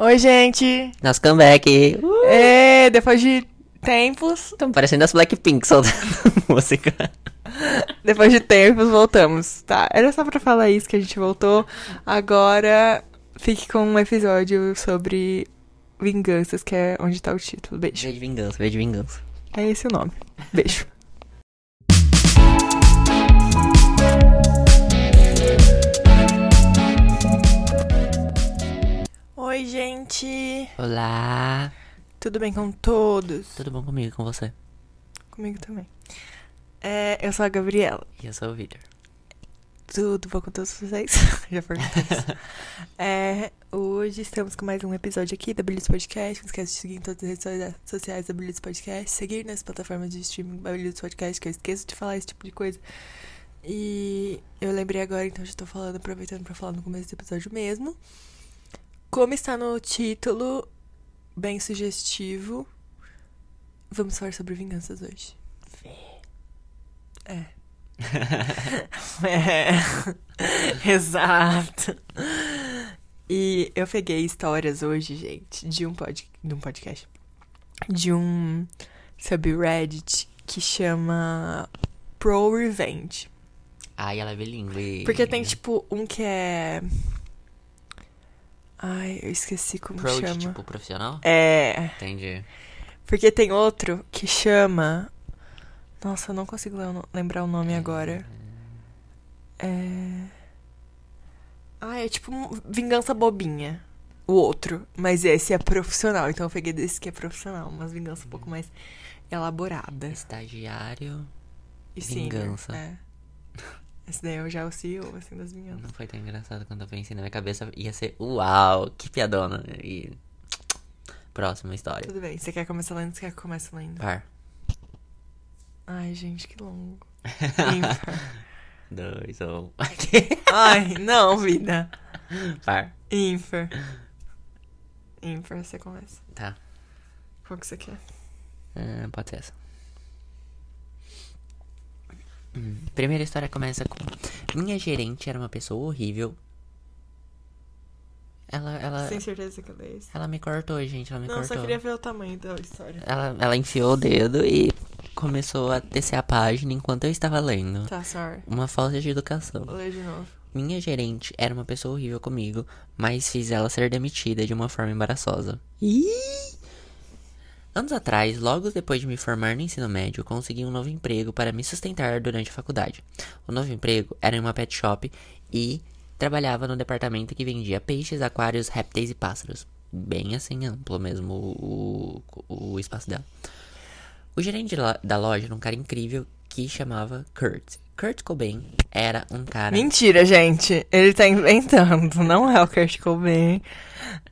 Oi, gente! Nosso comeback! Uh! É, depois de tempos. Estamos parecendo as Blackpink soltando música. Depois de tempos, voltamos. Tá, era só pra falar isso que a gente voltou. Agora, fique com um episódio sobre vinganças, que é onde tá o título. Beijo. Veio de vingança, veio de vingança. É esse o nome. Beijo. Oi, gente! Olá! Tudo bem com todos? Tudo bom comigo e com você? Comigo também. É, eu sou a Gabriela. E eu sou o Victor. Tudo bom com todos vocês? Já perguntei isso. É, hoje estamos com mais um episódio aqui da Blitz Podcast. Não esquece de seguir em todas as redes sociais da Blitz Podcast. Seguir nas plataformas de streaming da Blitz Podcast, que eu esqueço de falar esse tipo de coisa. E eu lembrei agora, então já tô falando, aproveitando pra falar no começo do episódio mesmo. Como está no título, bem sugestivo, vamos falar sobre vinganças hoje. É. é. Exato. E eu peguei histórias hoje, gente, de um, pod, de um podcast. De um subreddit que chama Pro Revenge. Ai, ela é bilíngue. Porque tem, tipo, um que é. Ai, eu esqueci como Pro de, chama. tipo profissional? É. Entendi. Porque tem outro que chama. Nossa, eu não consigo le- lembrar o nome agora. É. Ah, é tipo vingança bobinha. O outro. Mas esse é profissional. Então eu peguei desse que é profissional. Umas vingança um pouco mais elaborada. Estagiário. E senior, Vingança. É. Esse daí eu já o CEO, assim, das vinganças. Não foi tão engraçado quando eu pensei na minha cabeça. Ia ser uau, que piadona. E. Próxima história. Tudo bem. Você quer começar lendo? Você quer que comece lendo? Par. Ai, gente, que longo. Ímpar. Dois, um. Ai, não, vida. Par. Ímpar. Ímpar, você começa. Tá. Qual que você quer? Ah, pode ser essa. Hum, Primeira história começa com Minha gerente era uma pessoa horrível. Ela, ela, Sem certeza que eu dei esse. ela me cortou, gente. Ela me Não, cortou. só queria ver o tamanho da história. Ela, ela enfiou o dedo e começou a descer a página enquanto eu estava lendo. Tá, sorry. Uma falta de educação. Vou ler de novo. Minha gerente era uma pessoa horrível comigo, mas fiz ela ser demitida de uma forma embaraçosa. Anos atrás, logo depois de me formar no ensino médio, consegui um novo emprego para me sustentar durante a faculdade. O novo emprego era em uma pet shop e trabalhava no departamento que vendia peixes, aquários, répteis e pássaros. Bem assim amplo mesmo o, o, o espaço dela. O gerente da loja era um cara incrível que chamava Kurt. Kurt Cobain era um cara. Mentira, gente. Ele tá inventando. Não é o Kurt Cobain.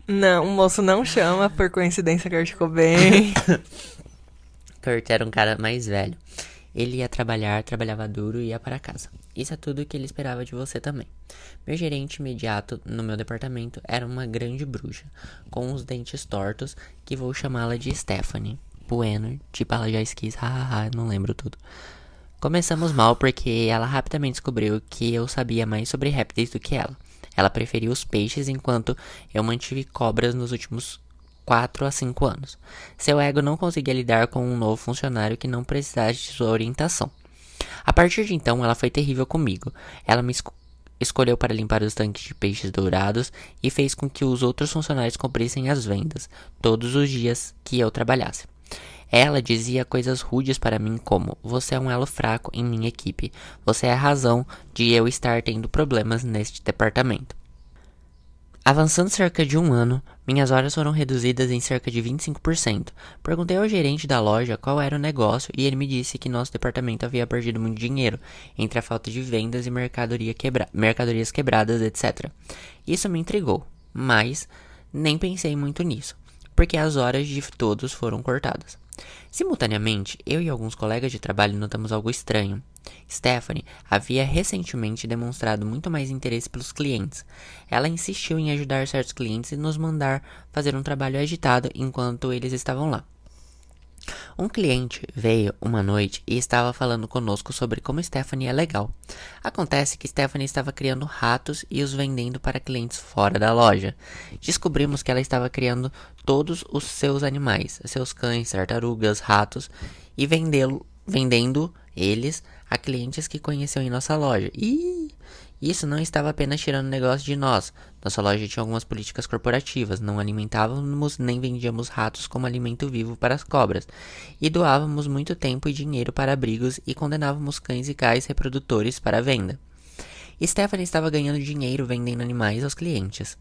Não, o moço não chama por coincidência Kurt Cobain. Kurt era um cara mais velho. Ele ia trabalhar, trabalhava duro e ia para casa. Isso é tudo que ele esperava de você também. Meu gerente imediato no meu departamento era uma grande bruxa, com os dentes tortos, que vou chamá-la de Stephanie. Bueno, tipo ela já esquis, hahaha, não lembro tudo. Começamos mal porque ela rapidamente descobriu que eu sabia mais sobre répteis do que ela. Ela preferia os peixes enquanto eu mantive cobras nos últimos 4 a 5 anos. Seu ego não conseguia lidar com um novo funcionário que não precisasse de sua orientação. A partir de então, ela foi terrível comigo. Ela me esco- escolheu para limpar os tanques de peixes dourados e fez com que os outros funcionários cobrissem as vendas todos os dias que eu trabalhasse. Ela dizia coisas rudes para mim como: Você é um elo fraco em minha equipe. Você é a razão de eu estar tendo problemas neste departamento. Avançando cerca de um ano, minhas horas foram reduzidas em cerca de 25%. Perguntei ao gerente da loja qual era o negócio e ele me disse que nosso departamento havia perdido muito dinheiro entre a falta de vendas e mercadoria quebra mercadorias quebradas, etc. Isso me intrigou, mas nem pensei muito nisso, porque as horas de todos foram cortadas. Simultaneamente, eu e alguns colegas de trabalho notamos algo estranho. Stephanie havia recentemente demonstrado muito mais interesse pelos clientes. Ela insistiu em ajudar certos clientes e nos mandar fazer um trabalho agitado enquanto eles estavam lá. Um cliente veio uma noite e estava falando conosco sobre como Stephanie é legal. Acontece que Stephanie estava criando ratos e os vendendo para clientes fora da loja. Descobrimos que ela estava criando todos os seus animais, seus cães, tartarugas, ratos, e vendendo eles a clientes que conheceu em nossa loja. Isso não estava apenas tirando negócio de nós. Nossa loja tinha algumas políticas corporativas. Não alimentávamos nem vendíamos ratos como alimento vivo para as cobras. E doávamos muito tempo e dinheiro para abrigos e condenávamos cães e cais reprodutores para venda. Stephanie estava ganhando dinheiro vendendo animais aos clientes.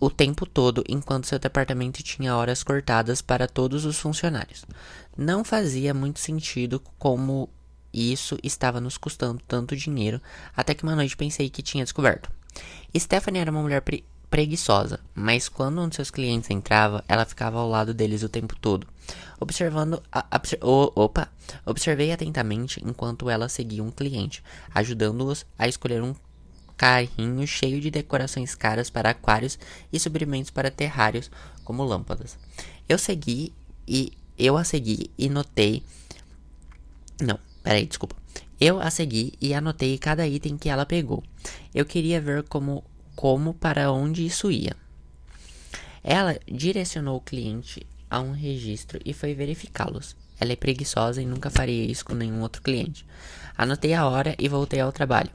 O tempo todo, enquanto seu departamento tinha horas cortadas para todos os funcionários. Não fazia muito sentido como isso estava nos custando tanto dinheiro, até que uma noite pensei que tinha descoberto. Stephanie era uma mulher pre preguiçosa, mas quando um de seus clientes entrava, ela ficava ao lado deles o tempo todo, observando. A, a, o, opa! Observei atentamente enquanto ela seguia um cliente, ajudando-os a escolher um carrinho cheio de decorações caras para aquários e suprimentos para terrários, como lâmpadas. Eu segui e eu a segui e notei. Não, Peraí, desculpa. Eu a segui e anotei cada item que ela pegou. Eu queria ver como, como para onde isso ia. Ela direcionou o cliente a um registro e foi verificá-los. Ela é preguiçosa e nunca faria isso com nenhum outro cliente. Anotei a hora e voltei ao trabalho.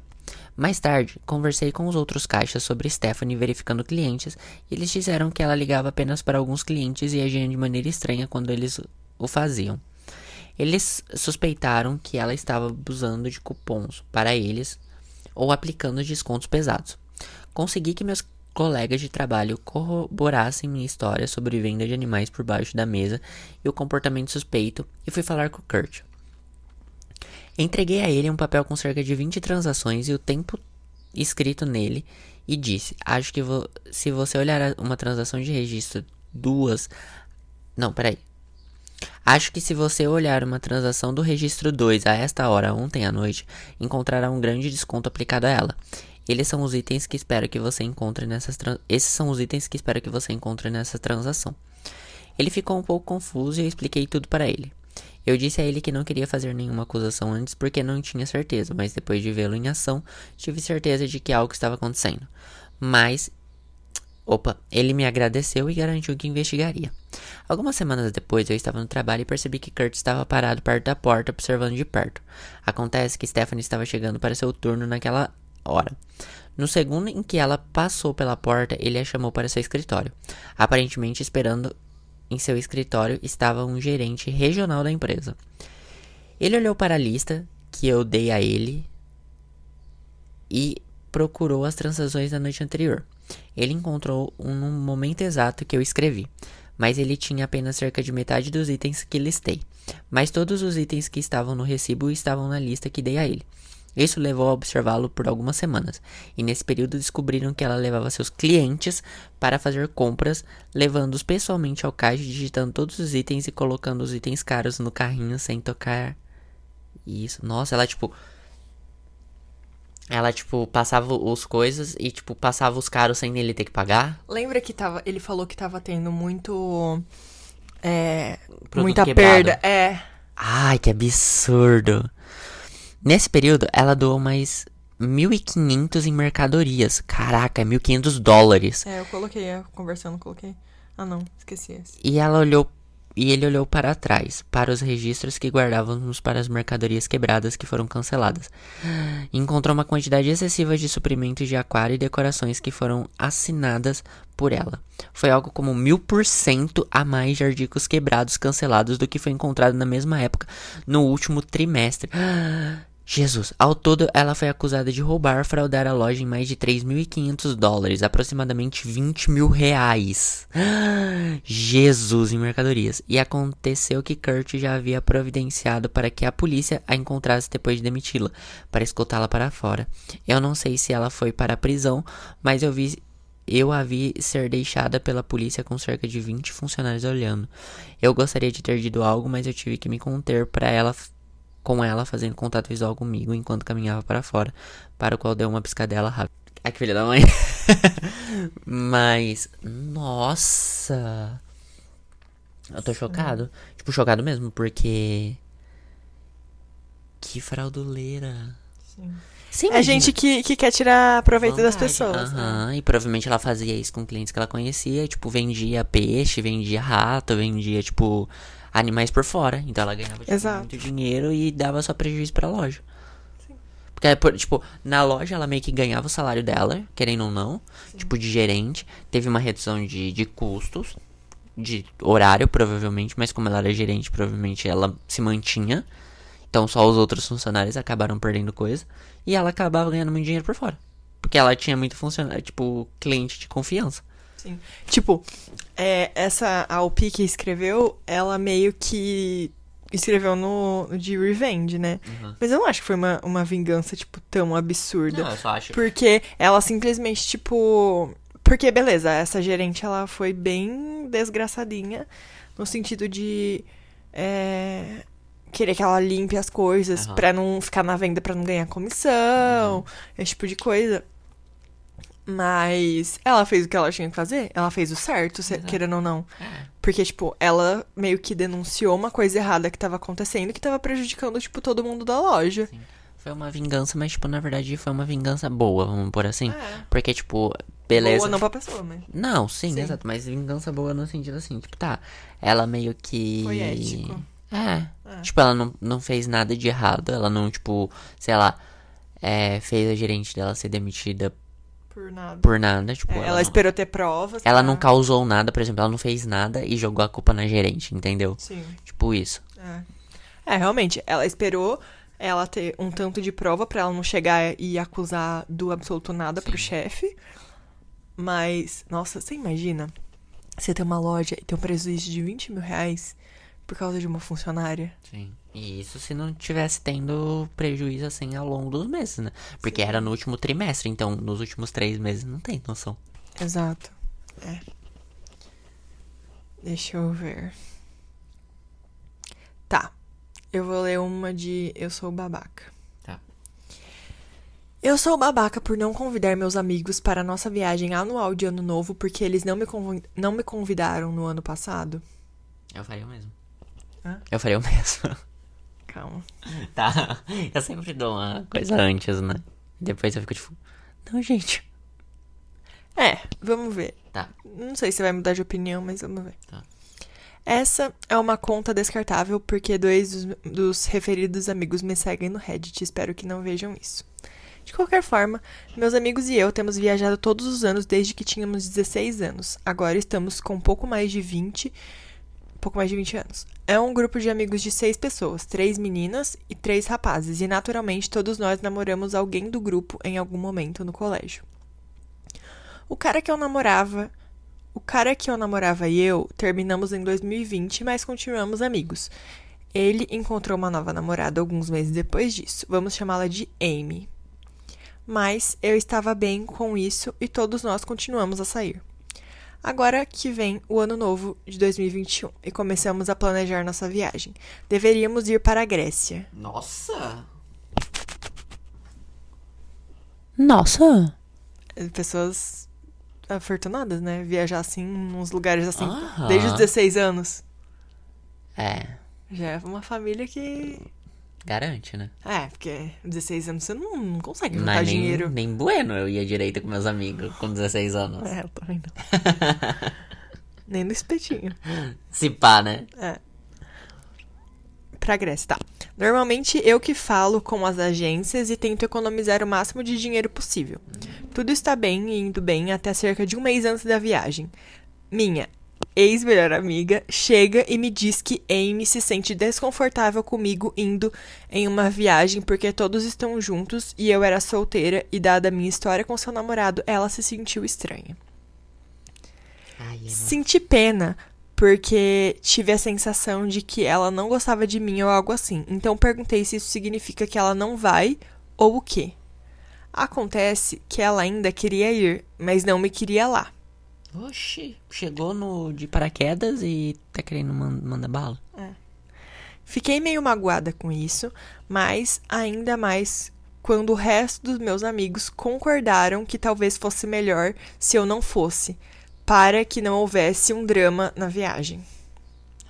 Mais tarde, conversei com os outros caixas sobre Stephanie verificando clientes e eles disseram que ela ligava apenas para alguns clientes e agia de maneira estranha quando eles o faziam. Eles suspeitaram que ela estava abusando de cupons para eles ou aplicando descontos pesados. Consegui que meus colegas de trabalho corroborassem minha história sobre venda de animais por baixo da mesa e o comportamento suspeito e fui falar com Kurt. Entreguei a ele um papel com cerca de 20 transações e o tempo escrito nele e disse: Acho que vo se você olhar uma transação de registro duas. Não, peraí. Acho que se você olhar uma transação do registro 2 a esta hora ontem à noite, encontrará um grande desconto aplicado a ela. Eles são os itens que espero que você encontre nessas esses são os itens que espero que você encontre nessa transação. Ele ficou um pouco confuso e eu expliquei tudo para ele. Eu disse a ele que não queria fazer nenhuma acusação antes porque não tinha certeza, mas depois de vê-lo em ação, tive certeza de que algo estava acontecendo. Mas Opa, ele me agradeceu e garantiu que investigaria. Algumas semanas depois, eu estava no trabalho e percebi que Kurt estava parado perto da porta, observando de perto. Acontece que Stephanie estava chegando para seu turno naquela hora. No segundo em que ela passou pela porta, ele a chamou para seu escritório. Aparentemente, esperando em seu escritório estava um gerente regional da empresa. Ele olhou para a lista que eu dei a ele e procurou as transações da noite anterior. Ele encontrou um no momento exato que eu escrevi, mas ele tinha apenas cerca de metade dos itens que listei. Mas todos os itens que estavam no recibo estavam na lista que dei a ele. Isso levou a observá-lo por algumas semanas, e nesse período descobriram que ela levava seus clientes para fazer compras, levando-os pessoalmente ao caixa, digitando todos os itens e colocando os itens caros no carrinho sem tocar. Isso, nossa, ela tipo ela, tipo, passava os coisas e, tipo, passava os caros sem ele ter que pagar. Lembra que tava. Ele falou que tava tendo muito. É. Produto muita quebrado. perda. É. Ai, que absurdo. Nesse período, ela doou mais 1.500 em mercadorias. Caraca, 1.500 dólares. É, eu coloquei, conversando, coloquei. Ah, não, esqueci esse. E ela olhou e ele olhou para trás, para os registros que guardávamos para as mercadorias quebradas que foram canceladas. Encontrou uma quantidade excessiva de suprimentos de aquário e decorações que foram assinadas por ela. Foi algo como mil por cento a mais de artigos quebrados cancelados do que foi encontrado na mesma época no último trimestre. Jesus, ao todo ela foi acusada de roubar, fraudar a loja em mais de 3.500 dólares, aproximadamente 20 mil reais. Jesus, em mercadorias. E aconteceu que Kurt já havia providenciado para que a polícia a encontrasse depois de demiti-la, para escoltá-la para fora. Eu não sei se ela foi para a prisão, mas eu vi eu a vi ser deixada pela polícia com cerca de 20 funcionários olhando. Eu gostaria de ter dito algo, mas eu tive que me conter para ela com ela fazendo contato visual comigo enquanto caminhava para fora, para o qual deu uma piscadela rápida. Ai, que filha da mãe. Mas, nossa. Eu tô chocado. Tipo, chocado mesmo, porque. Que frauduleira. Sim. Sim, É gente que, que quer tirar proveito das pessoas. né? Aham, e provavelmente ela fazia isso com clientes que ela conhecia, tipo, vendia peixe, vendia rato, vendia, tipo, animais por fora. Então ela ganhava tipo, muito dinheiro e dava só prejuízo pra loja. Porque, por- tipo, na loja ela meio que ganhava o salário dela, querendo ou não, tipo, de gerente. Teve uma redução de, de custos, de horário, provavelmente, mas como ela era gerente, provavelmente ela se mantinha. Então só os outros funcionários acabaram perdendo coisa. E ela acabava ganhando muito dinheiro por fora. Porque ela tinha muito funcionário, tipo, cliente de confiança. Sim. Tipo, é, essa Alpi que escreveu, ela meio que escreveu no, de Revenge, né? Uhum. Mas eu não acho que foi uma, uma vingança, tipo, tão absurda. Não, eu só acho. Porque ela simplesmente, tipo. Porque, beleza, essa gerente ela foi bem desgraçadinha no sentido de. é, querer que ela limpe as coisas Aham. pra não ficar na venda pra não ganhar comissão, esse tipo de coisa. Mas ela fez o que ela tinha que fazer, ela fez o certo, se- querendo ou não. É. Porque, tipo, ela meio que denunciou uma coisa errada que tava acontecendo que tava prejudicando, tipo, todo mundo da loja. Foi uma vingança, mas, tipo, na verdade foi uma vingança boa, vamos por assim. É. Porque, tipo, beleza. Boa não pra pessoa, mas. Não, sim, Sim. exato. Mas vingança boa no sentido assim, tipo, tá. Ela meio que. Foi ético. É. É. Tipo, ela não, não fez nada de errado. Ela não, tipo, sei lá, é, fez a gerente dela ser demitida Por nada. por nada. Tipo, É, ela, ela não, esperou ter provas. ela pra- não causou nada, por exemplo, ela não fez nada e jogou a culpa na gerente, entendeu? Sim. Tipo isso. É. É, realmente, ela esperou ela ter um tanto de prova pra ela não chegar e acusar do absoluto nada pro chefe. Mas, nossa, você imagina? Você ter uma loja e ter um prejuízo de 20 mil reais por causa de uma funcionária? Sim. E isso se não tivesse tendo prejuízo assim ao longo dos meses, né? Porque era no último trimestre, então nos últimos três meses não tem noção. Exato. É. Deixa eu ver. Tá. Eu vou ler uma de Eu Sou Babaca. Tá. Eu sou babaca por não convidar meus amigos para a nossa viagem anual de ano novo porque eles não me, não me convidaram no ano passado. Eu faria o mesmo. Hã? Eu faria o mesmo. Calma. Tá. Eu sempre dou uma coisa antes, né? Depois eu fico tipo, não, gente. É, vamos ver. Tá. Não sei se vai mudar de opinião, mas vamos ver. Tá. Essa é uma conta descartável porque dois dos, dos referidos amigos me seguem no Reddit. Espero que não vejam isso. De qualquer forma, meus amigos e eu temos viajado todos os anos desde que tínhamos 16 anos. Agora estamos com um pouco mais de 20, um pouco mais de 20 anos. É um grupo de amigos de seis pessoas, três meninas e três rapazes, e naturalmente todos nós namoramos alguém do grupo em algum momento no colégio. O cara que eu namorava o cara que eu namorava e eu terminamos em 2020, mas continuamos amigos. Ele encontrou uma nova namorada alguns meses depois disso. Vamos chamá-la de Amy. Mas eu estava bem com isso e todos nós continuamos a sair. Agora que vem o ano novo de 2021 e começamos a planejar nossa viagem. Deveríamos ir para a Grécia. Nossa! Nossa! Pessoas afortunadas, né? Viajar assim, nos lugares assim, Aham. desde os 16 anos. É, Já é uma família que garante, né? É, porque 16 anos você não, não consegue juntar Mas nem, dinheiro. nem bueno eu ia direito com meus amigos com 16 anos. É, eu também não. Nem no espetinho. Se pá, né? É. Pra Grécia, tá. Normalmente eu que falo com as agências e tento economizar o máximo de dinheiro possível. Tudo está bem e indo bem até cerca de um mês antes da viagem. Minha ex-melhor amiga chega e me diz que Amy se sente desconfortável comigo indo em uma viagem porque todos estão juntos e eu era solteira e dada a minha história com seu namorado, ela se sentiu estranha. Ai, Senti pena, porque tive a sensação de que ela não gostava de mim ou algo assim. Então perguntei se isso significa que ela não vai ou o quê. Acontece que ela ainda queria ir, mas não me queria lá. Oxi, chegou no de paraquedas e tá querendo man mandar bala? Fiquei meio magoada com isso, mas ainda mais quando o resto dos meus amigos concordaram que talvez fosse melhor se eu não fosse, para que não houvesse um drama na viagem.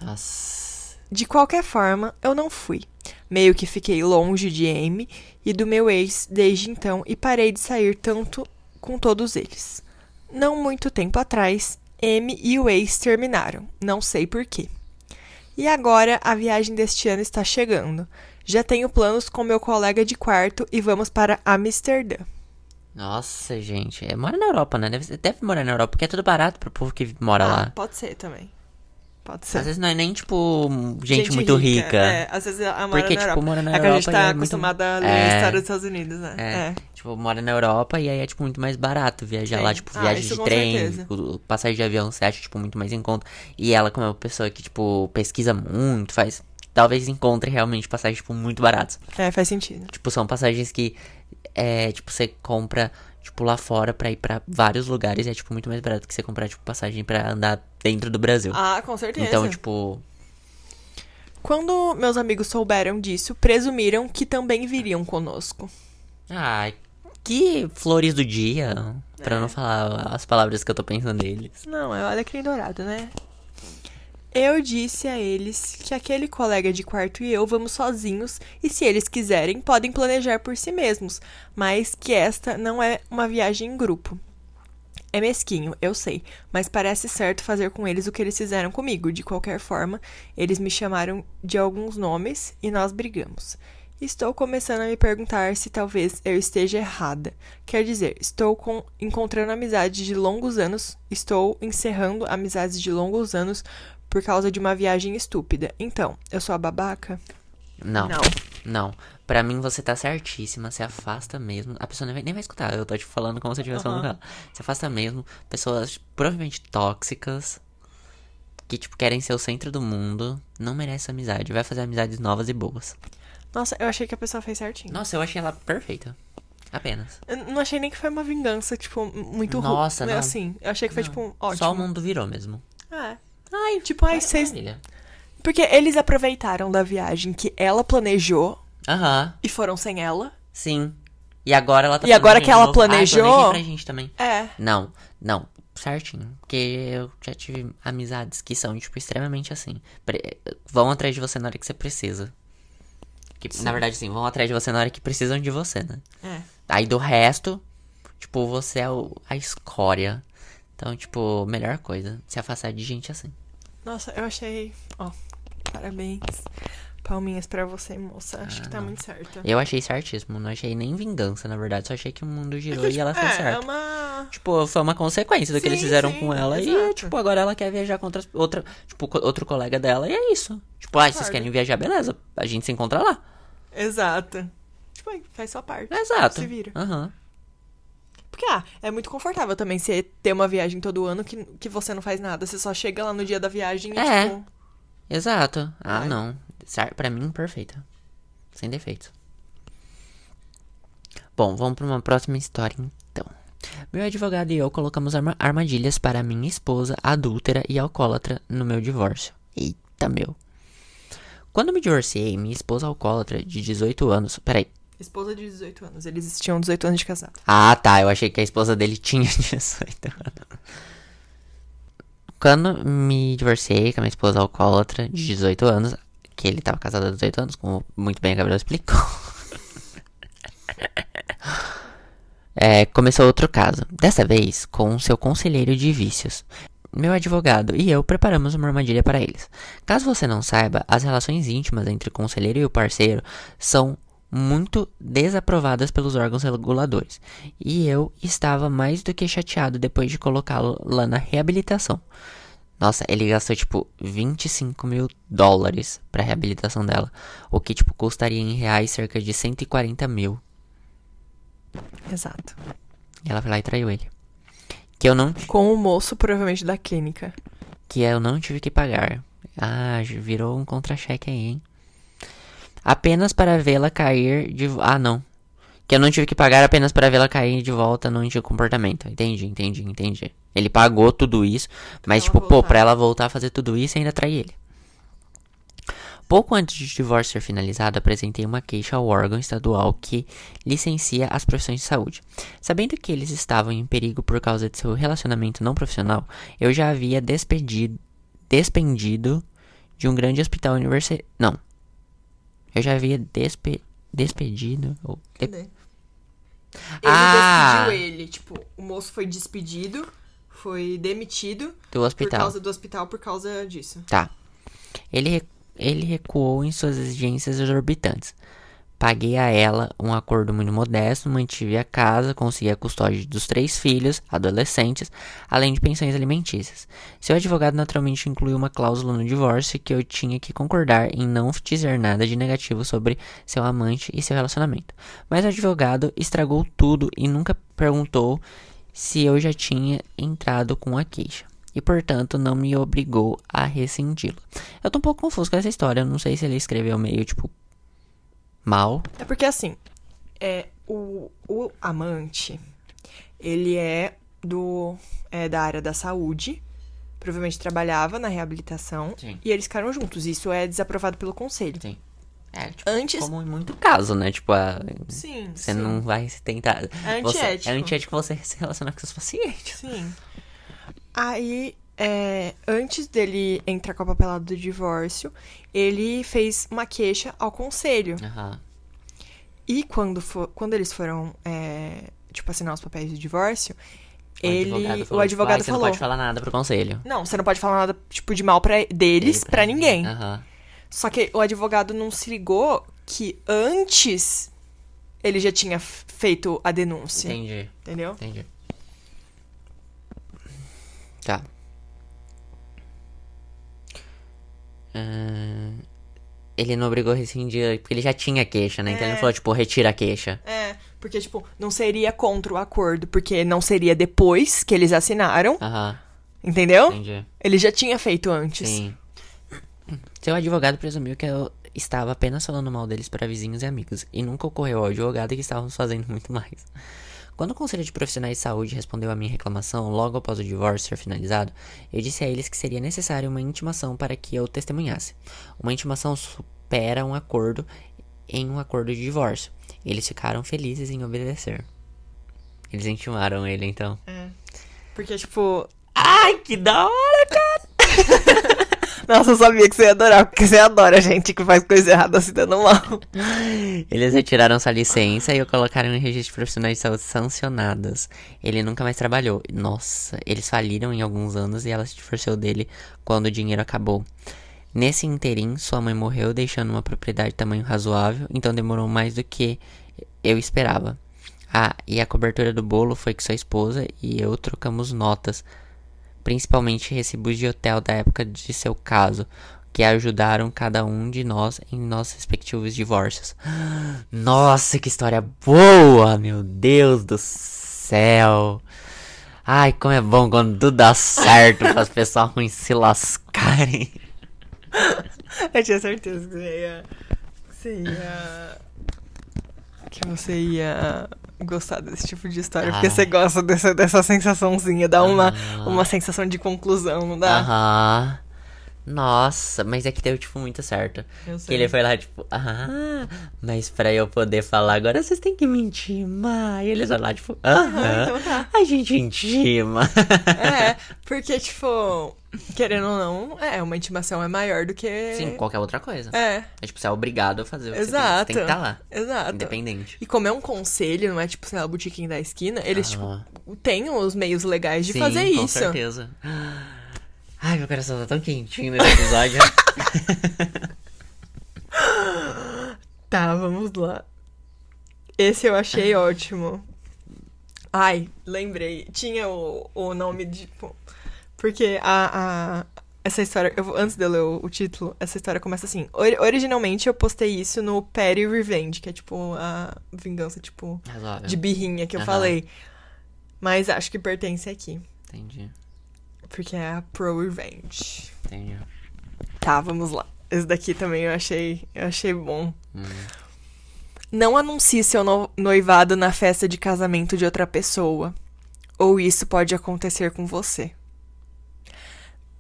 Nossa. De qualquer forma, eu não fui. Meio que fiquei longe de Amy e do meu ex desde então e parei de sair tanto com todos eles. Não muito tempo atrás, Amy e o ex terminaram, não sei porquê. E agora a viagem deste ano está chegando. Já tenho planos com meu colega de quarto e vamos para Amsterdã. Nossa, gente. É, mora na Europa, né? Deve, deve morar na Europa, porque é tudo barato pro povo que mora Ah, lá. pode ser também. Pode ser. Às vezes não é nem, tipo, gente, muito rica. É, às vezes ela mora Porque, na tipo, Europa. mora na é que a gente Europa tá é muito- acostumada a ler É. a história dos Estados Unidos, né? É. Tipo, mora na Europa e aí é, tipo, muito mais barato viajar Sim. lá. Tipo, Ah, viagem de trem, certeza. passagem de avião você acha, tipo, muito mais em conta. E ela, como é uma pessoa que, tipo, pesquisa muito, faz... Talvez encontre realmente passagens, tipo, muito baratas. É, faz sentido. Tipo, são passagens que, é, tipo, você compra, tipo, lá fora pra ir pra vários lugares. E é, tipo, muito mais barato que você comprar, tipo, passagem pra andar dentro do Brasil. Ah, com certeza. então, tipo... Quando meus amigos souberam disso, presumiram que também viriam conosco. Ai, que flores do dia. Pra É. não falar as palavras que eu tô pensando neles. Não, é olha que dourado, né? Eu disse a eles que aquele colega de quarto e eu vamos sozinhos e se eles quiserem podem planejar por si mesmos, mas que esta não é uma viagem em grupo. É mesquinho, eu sei, mas parece certo fazer com eles o que eles fizeram comigo. De qualquer forma, eles me chamaram de alguns nomes e nós brigamos. Estou começando a me perguntar se talvez eu esteja errada. Quer dizer, estou com- encontrando amizades de longos anos, estou encerrando amizades de longos anos por causa de uma viagem estúpida. Então, eu sou a babaca? Não. Não. Não. Pra mim você tá certíssima, se afasta mesmo. A pessoa nem vai, nem vai escutar, eu tô te falando como se eu estivesse falando com ela. Se afasta mesmo. Pessoas provavelmente tóxicas. Que, tipo, querem ser o centro do mundo. Não merece amizade. Vai fazer amizades novas e boas. Nossa, eu achei que a pessoa fez certinho. Nossa, eu achei ela perfeita. Apenas. Eu não achei nem que foi uma vingança, tipo, muito ruim. Nossa, não. Assim, eu achei que foi, Não. tipo, ótimo. Só o mundo virou mesmo. É. Ai, tipo, ai, vocês. Porque eles aproveitaram da viagem que ela planejou Aham, e foram sem ela. sim. E agora ela tá E agora planejando que ela novo. Ah, planejou- planejei pra gente também. É. Não, não, certinho. Porque eu já tive amizades que são, tipo, extremamente assim. Pre- vão atrás de você na hora que você precisa. Que, na verdade, sim, vão atrás de você na hora que precisam de você, né? É. Aí do resto, tipo, você é o- a escória. Então, tipo, melhor coisa, se afastar de gente assim. Nossa, eu achei. Ó, parabéns. Palminhas pra você, moça. Acho que tá muito certo. Eu achei certíssimo, não achei nem vingança, na verdade. Só achei que o mundo girou É e que, ela tipo, fez é, certo. É uma. Tipo, foi uma consequência do que eles Sim, fizeram sim, com ela. E, exato. tipo, agora ela quer viajar com outras, outra, tipo, outro colega dela. E é isso. Tipo, ah, vocês querem viajar, beleza. A gente se encontra lá. Exato. Tipo, aí, faz sua parte. Exato. Se vira. Aham. Porque, ah, é muito confortável também você ter uma viagem todo ano que, que você não faz nada. Você só chega lá no dia da viagem e, É. tipo. Exato. Ah, É. não. Pra mim, perfeita. Sem defeitos. Bom, vamos pra uma próxima história, então. Meu advogado e eu colocamos arma- armadilhas para minha esposa, adúltera e alcoólatra, no meu divórcio. Eita, meu. Quando me divorciei, minha esposa alcoólatra, de 18 anos... Peraí. Esposa de 18 anos. Eles tinham 18 anos de casado. Ah, tá. Eu achei que a esposa dele tinha 18 anos. Quando me divorciei com a minha esposa alcoólatra de 18 anos, que ele tava casado há 18 anos, como muito bem a Gabriela explicou. É, começou outro caso. Dessa vez com seu conselheiro de vícios. Meu advogado e eu preparamos uma armadilha para eles. Caso você não saiba, as relações íntimas entre o conselheiro e o parceiro são muito desaprovadas pelos órgãos reguladores. E eu estava mais do que chateado depois de colocá-lo lá na reabilitação. Nossa, ele gastou tipo 25 mil dólares pra reabilitação dela. O que tipo custaria em reais cerca de 140 mil. Exato. E ela foi lá e traiu ele. Que eu não, Com o moço, provavelmente, da clínica. que eu não tive que pagar. Ah, virou um contra-cheque aí, hein? Apenas para vê-la cair de. Ah, não. Que eu não tive que pagar apenas para vê-la cair de volta no antigo comportamento. Entendi, entendi, entendi. Ele pagou tudo isso, mas, tipo, pô, voltar. pra ela voltar a fazer tudo isso e ainda trair ele. Pouco antes do divórcio ser finalizado, apresentei uma queixa ao órgão estadual que licencia as profissões de saúde. Sabendo que eles estavam em perigo por causa de seu relacionamento não profissional, eu já havia despedido, despendido de um grande hospital universitário. Não. Eu já havia despe... despedido. Ou de- Cadê? Ele Ah! despediu ele. Tipo, o moço foi despedido, foi demitido do por hospital. causa do hospital por causa disso. Tá. Ele, ele recuou em suas exigências exorbitantes. Paguei a ela um acordo muito modesto, mantive a casa, consegui a custódia dos três filhos, adolescentes, além de pensões alimentícias. Seu advogado naturalmente incluiu uma cláusula no divórcio que eu tinha que concordar em não dizer nada de negativo sobre seu amante e seu relacionamento. Mas o advogado estragou tudo e nunca perguntou se eu já tinha entrado com a queixa. E, portanto, não me obrigou a rescindi-lo. Eu tô um pouco confuso com essa história. Eu não sei se ele escreveu meio, tipo, mal. É porque assim, é, o, o amante, ele é do é da área da saúde, provavelmente trabalhava na reabilitação, Sim. e eles ficaram juntos. Isso é desaprovado pelo conselho. Sim. É, tipo, Antes. como em muito caso, né? Tipo, a- Sim. você sim. não vai se tentar. É Você, antiético. é antiético você se relacionar com seus pacientes. Sim. Aí, é, antes dele entrar com a papelada do divórcio, ele fez uma queixa ao conselho. Aham. E quando, for, quando eles foram, é, tipo, assinar os papéis de divórcio, O ele. advogado o falou, advogado tipo, "Ai, você falou. não pode falar nada pro conselho. Não, você não pode falar nada, tipo, de mal pra, deles Ele pra ninguém. Aham. Só que o advogado não se ligou que antes ele já tinha feito a denúncia. Entendi. Entendeu? Entendi. Tá. Ah, ele não obrigou a rescindir, porque ele já tinha queixa, né? Então ele É. não falou, tipo, retira a queixa. É, porque, tipo, não seria contra o acordo, porque não seria depois que eles assinaram, Aham, entendeu? entendi. Ele já tinha feito antes. Sim. Seu advogado presumiu que eu estava apenas falando mal deles para vizinhos e amigos, e nunca ocorreu ao advogado que estávamos fazendo muito mais. Quando o Conselho de Profissionais de Saúde respondeu à minha reclamação logo após o divórcio ser finalizado, eu disse a eles que seria necessário uma intimação para que eu testemunhasse. Uma intimação supera um acordo em um acordo de divórcio. Eles ficaram felizes em obedecer. Eles intimaram ele, então. É. Porque, tipo, Ai, que da hora, cara! nossa, eu sabia que você ia adorar, porque você adora gente que faz coisa errada se dando mal. Eles retiraram sua licença e o colocaram em registro de profissionais de saúde sancionadas. Ele nunca mais trabalhou. Nossa, eles faliram em alguns anos e ela se divorciou dele quando o dinheiro acabou. Nesse interim, sua mãe morreu, deixando uma propriedade de tamanho razoável, então demorou mais do que eu esperava. Ah, e a cobertura do bolo foi que sua esposa e eu trocamos notas, principalmente recibos de hotel da época de seu caso, que ajudaram cada um de nós em nossos respectivos divórcios. Nossa, que história boa, meu Deus do céu. Ai, como é bom quando tudo dá certo para as pessoas ruins se lascarem. Eu tinha certeza que você ia. que Você ia. Que você ia gostar desse tipo de história. Porque Ah. você gosta dessa, dessa sensaçãozinha, dá uma, Ah. uma sensação de conclusão, não dá? Aham. Nossa, mas é que deu, tipo, muito certo. Eu Que sei. ele foi lá, tipo, ah, mas pra eu poder falar agora, vocês têm que me intimar. E eles vão lá, tipo, aham, então tá. a gente intima. É, porque, tipo, querendo ou não, é, uma intimação é maior do que. Sim, qualquer outra coisa. É, É tipo, você é obrigado a fazer o que exato. você tem, tem que estar lá. Exato. Independente. E como é um conselho, não é tipo, sei lá, o botiquim da esquina, eles, Aham. tipo, têm os meios legais de Sim, fazer com isso. certeza. Ai, meu coração tá tão quentinho nesse episódio. Tá, vamos lá. Esse eu achei ótimo. Ai, lembrei. Tinha o, o nome de. Porque a, a- essa história. Eu, antes de eu ler o, o título, essa história começa assim. Ori- originalmente eu postei isso no Petty Revenge, que é tipo a vingança, tipo, de birrinha que eu falei. Mas acho que pertence aqui. Entendi, Porque é a Pro Revenge. entendi. Tá, vamos lá. Esse daqui também eu achei, eu achei bom. Hum. Não anuncie seu no- noivado na festa de casamento de outra pessoa. Ou isso pode acontecer com você.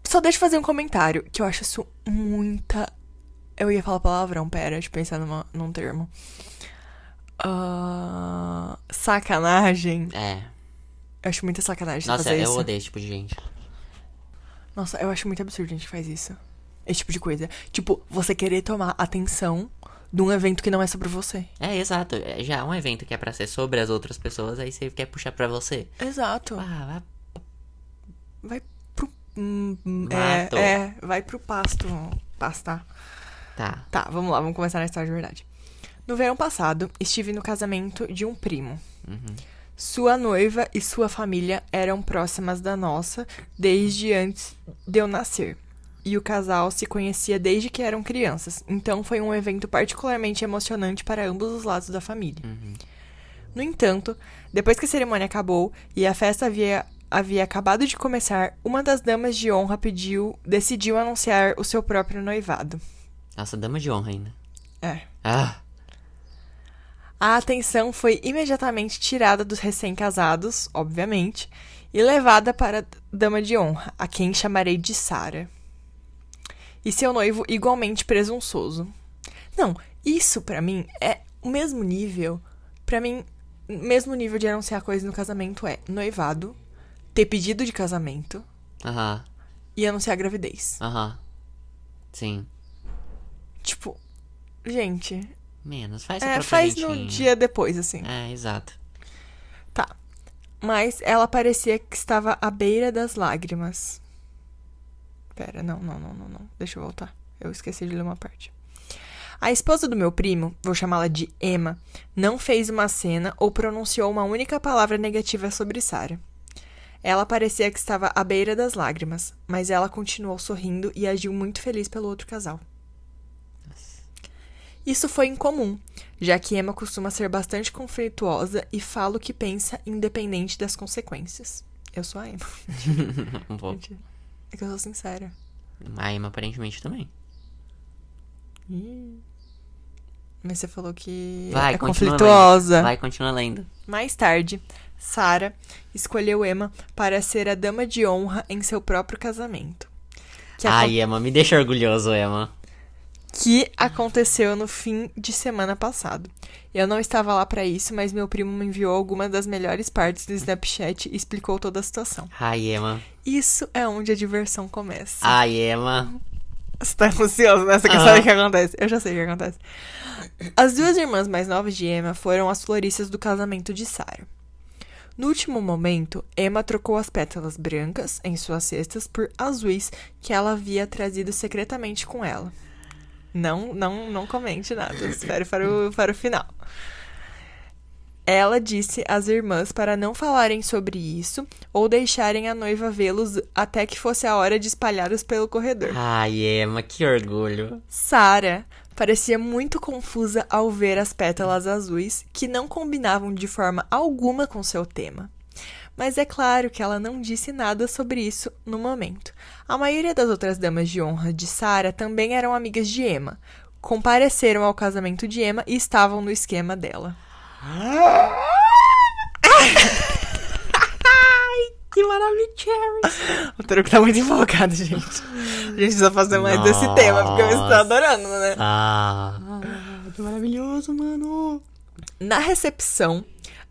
Só deixa eu fazer um comentário, que eu acho isso muita. Eu ia falar palavrão, pera, deixa eu pensar numa, num termo. Ah, sacanagem. É. Eu acho muita sacanagem Nossa, fazer eu isso. odeio esse tipo de gente. Nossa, eu acho muito absurdo a gente faz isso. Esse tipo de coisa. Tipo, você querer tomar atenção de um evento que não é sobre você. É, exato. É, Já é um evento que é pra ser sobre as outras pessoas, aí você quer puxar pra você. Exato. Ah, Vai pro. hum, hum, Mato. é, é, vai pro pasto. Pastar. vai. Tá. Tá, vamos lá, vamos começar na história de verdade. No verão passado, estive no casamento de um primo. Uhum. Sua noiva e sua família eram próximas da nossa desde antes de eu nascer. E o casal se conhecia desde que eram crianças, então foi um evento particularmente emocionante para ambos os lados da família. Uhum. No entanto, depois que a cerimônia acabou e a festa havia, havia acabado de começar, uma das damas de honra pediu, decidiu anunciar o seu próprio noivado. Nossa, dama de honra ainda. É. Ah, A atenção foi imediatamente tirada dos recém-casados, obviamente, e levada para a dama de honra, a quem chamarei de Sara. E seu noivo igualmente presunçoso. Não, isso pra mim é o mesmo nível. Pra mim, o mesmo nível de anunciar coisas no casamento é noivado, ter pedido de casamento aham, e anunciar gravidez. aham. Sim. Tipo, gente, Menos, faz é, faz no dia depois, assim. É, exato. Tá. Mas ela parecia que estava à beira das lágrimas. Pera, não, não, não, não, não. Deixa eu voltar. Eu esqueci de ler uma parte. A esposa do meu primo, vou chamá-la de Emma, não fez uma cena ou pronunciou uma única palavra negativa sobre Sarah. Ela parecia que estava à beira das lágrimas, mas ela continuou sorrindo e agiu muito feliz pelo outro casal. Isso foi incomum, já que Emma costuma ser bastante conflituosa e fala o que pensa, independente das consequências. Eu sou a Emma. um pouco. Gente, é que eu sou sincera. A Emma aparentemente também. Mas você falou que Vai, é conflituosa. lendo. Vai, continua lendo. Mais tarde, Sarah escolheu Emma para ser a dama de honra em seu próprio casamento. Ai, Emma, me deixa orgulhoso, Emma. Que aconteceu no fim de semana passado. Eu não estava lá para isso, mas meu primo me enviou algumas das melhores partes do Snapchat e explicou toda a situação. Ai, Emma. Isso é onde a diversão começa. Ai, Emma. Você tá ansioso, né? Você quer Aham. saber o que acontece? Eu já sei o que acontece. As duas irmãs mais novas de Emma foram as floristas do casamento de Sarah. No último momento, Emma trocou as pétalas brancas em suas cestas por azuis que ela havia trazido secretamente com ela. Não, não, não comente nada. Espere para o, para o final. Ela disse às irmãs para não falarem sobre isso ou deixarem a noiva vê-los até que fosse a hora de espalhá-los pelo corredor. Ai, Emma, que orgulho. Sara parecia muito confusa ao ver as pétalas azuis que não combinavam de forma alguma com seu tema. Mas é claro que ela não disse nada sobre isso no momento. A maioria das outras damas de honra de Sara também eram amigas de Emma. Compareceram ao casamento de Emma e estavam no esquema dela. Que maravilha, O Taruco tá muito empolgado, gente. A gente precisa fazer mais desse tema, porque eu estou Nossa. adorando, né? Ah, que maravilhoso, mano. Na recepção,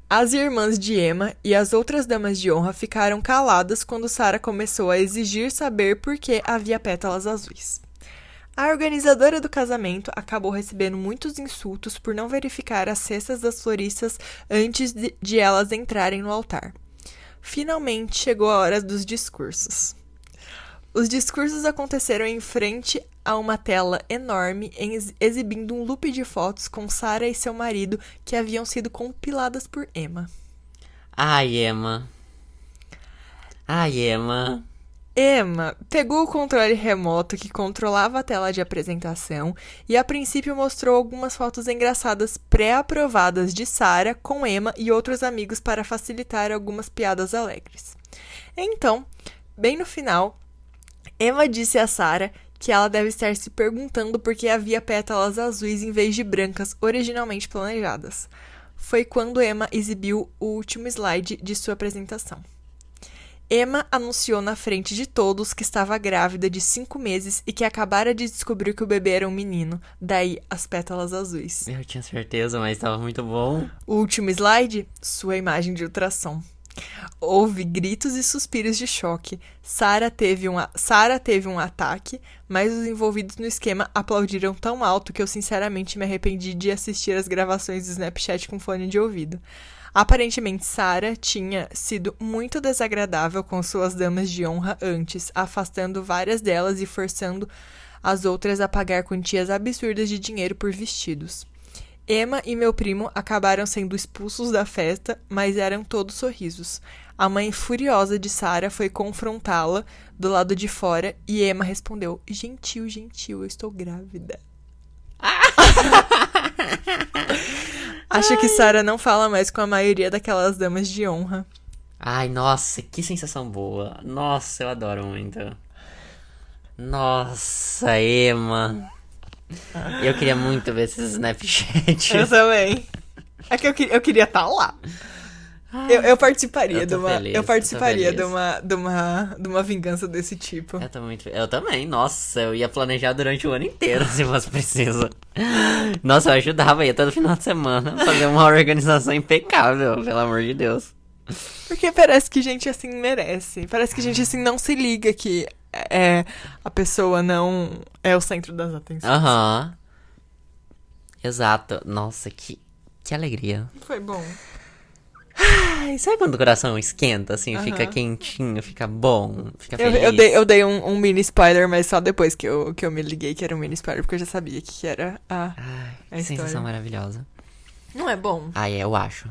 as irmãs de Emma e as outras damas de honra ficaram caladas quando Sara começou a exigir saber por que havia pétalas azuis. A organizadora do casamento acabou recebendo muitos insultos por não verificar as cestas das floristas antes de, de elas entrarem no altar. Finalmente chegou a hora dos discursos. Os discursos aconteceram em frente a uma tela enorme, ex- exibindo um loop de fotos com Sarah e seu marido que haviam sido compiladas por Emma. Ai, Emma. Ai, Emma. Emma pegou o controle remoto que controlava a tela de apresentação e a princípio mostrou algumas fotos engraçadas pré-aprovadas de Sarah com Emma e outros amigos para facilitar algumas piadas alegres. Então, bem no final, Emma disse a Sarah que ela deve estar se perguntando por que havia pétalas azuis em vez de brancas originalmente planejadas. Foi quando Emma exibiu o último slide de sua apresentação. Emma anunciou na frente de todos que estava grávida de cinco meses e que acabara de descobrir que o bebê era um menino, daí as pétalas azuis. Eu tinha certeza, mas tava muito bom. O último slide, sua imagem de ultrassom. Houve gritos e suspiros de choque. Sara teve, um, a- Sarah teve um ataque, mas os envolvidos no esquema aplaudiram tão alto que eu sinceramente me arrependi de assistir as gravações do Snapchat com fone de ouvido. Aparentemente, Sarah tinha sido muito desagradável com suas damas de honra antes, afastando várias delas e forçando as outras a pagar quantias absurdas de dinheiro por vestidos. Emma e meu primo acabaram sendo expulsos da festa, mas eram todos sorrisos. A mãe furiosa de Sarah foi confrontá-la do lado de fora e Emma respondeu: Gentil, gentil, eu estou grávida. Acho que Sarah não fala mais com a maioria daquelas damas de honra. Ai, nossa, que sensação boa. Nossa, eu adoro muito. Nossa, Emma. Eu queria muito ver esses Snapchat. também. É que eu, eu queria estar lá. Eu, eu participaria Eu de uma. feliz, eu eu participaria de uma, de uma. de uma vingança desse tipo. Eu tô muito. Eu também, nossa, eu ia planejar durante o ano inteiro se fosse preciso. Nossa, eu ajudava, ia todo final de semana fazer uma organização impecável, pelo amor de Deus. Porque parece que gente assim merece. Parece que gente assim não se liga que é, a pessoa não é o centro das atenções. Aham. Exato. Nossa, que, que alegria. Foi bom. Ai, sabe quando o coração esquenta, assim, fica Aham. quentinho, fica bom, fica Eu, feliz? eu dei, eu dei um, um mini spoiler, mas só depois que eu, que eu me liguei que era um mini spoiler, porque eu já sabia que, era a. Ai, a que sensação história. maravilhosa. Não é bom? Ai, eu acho.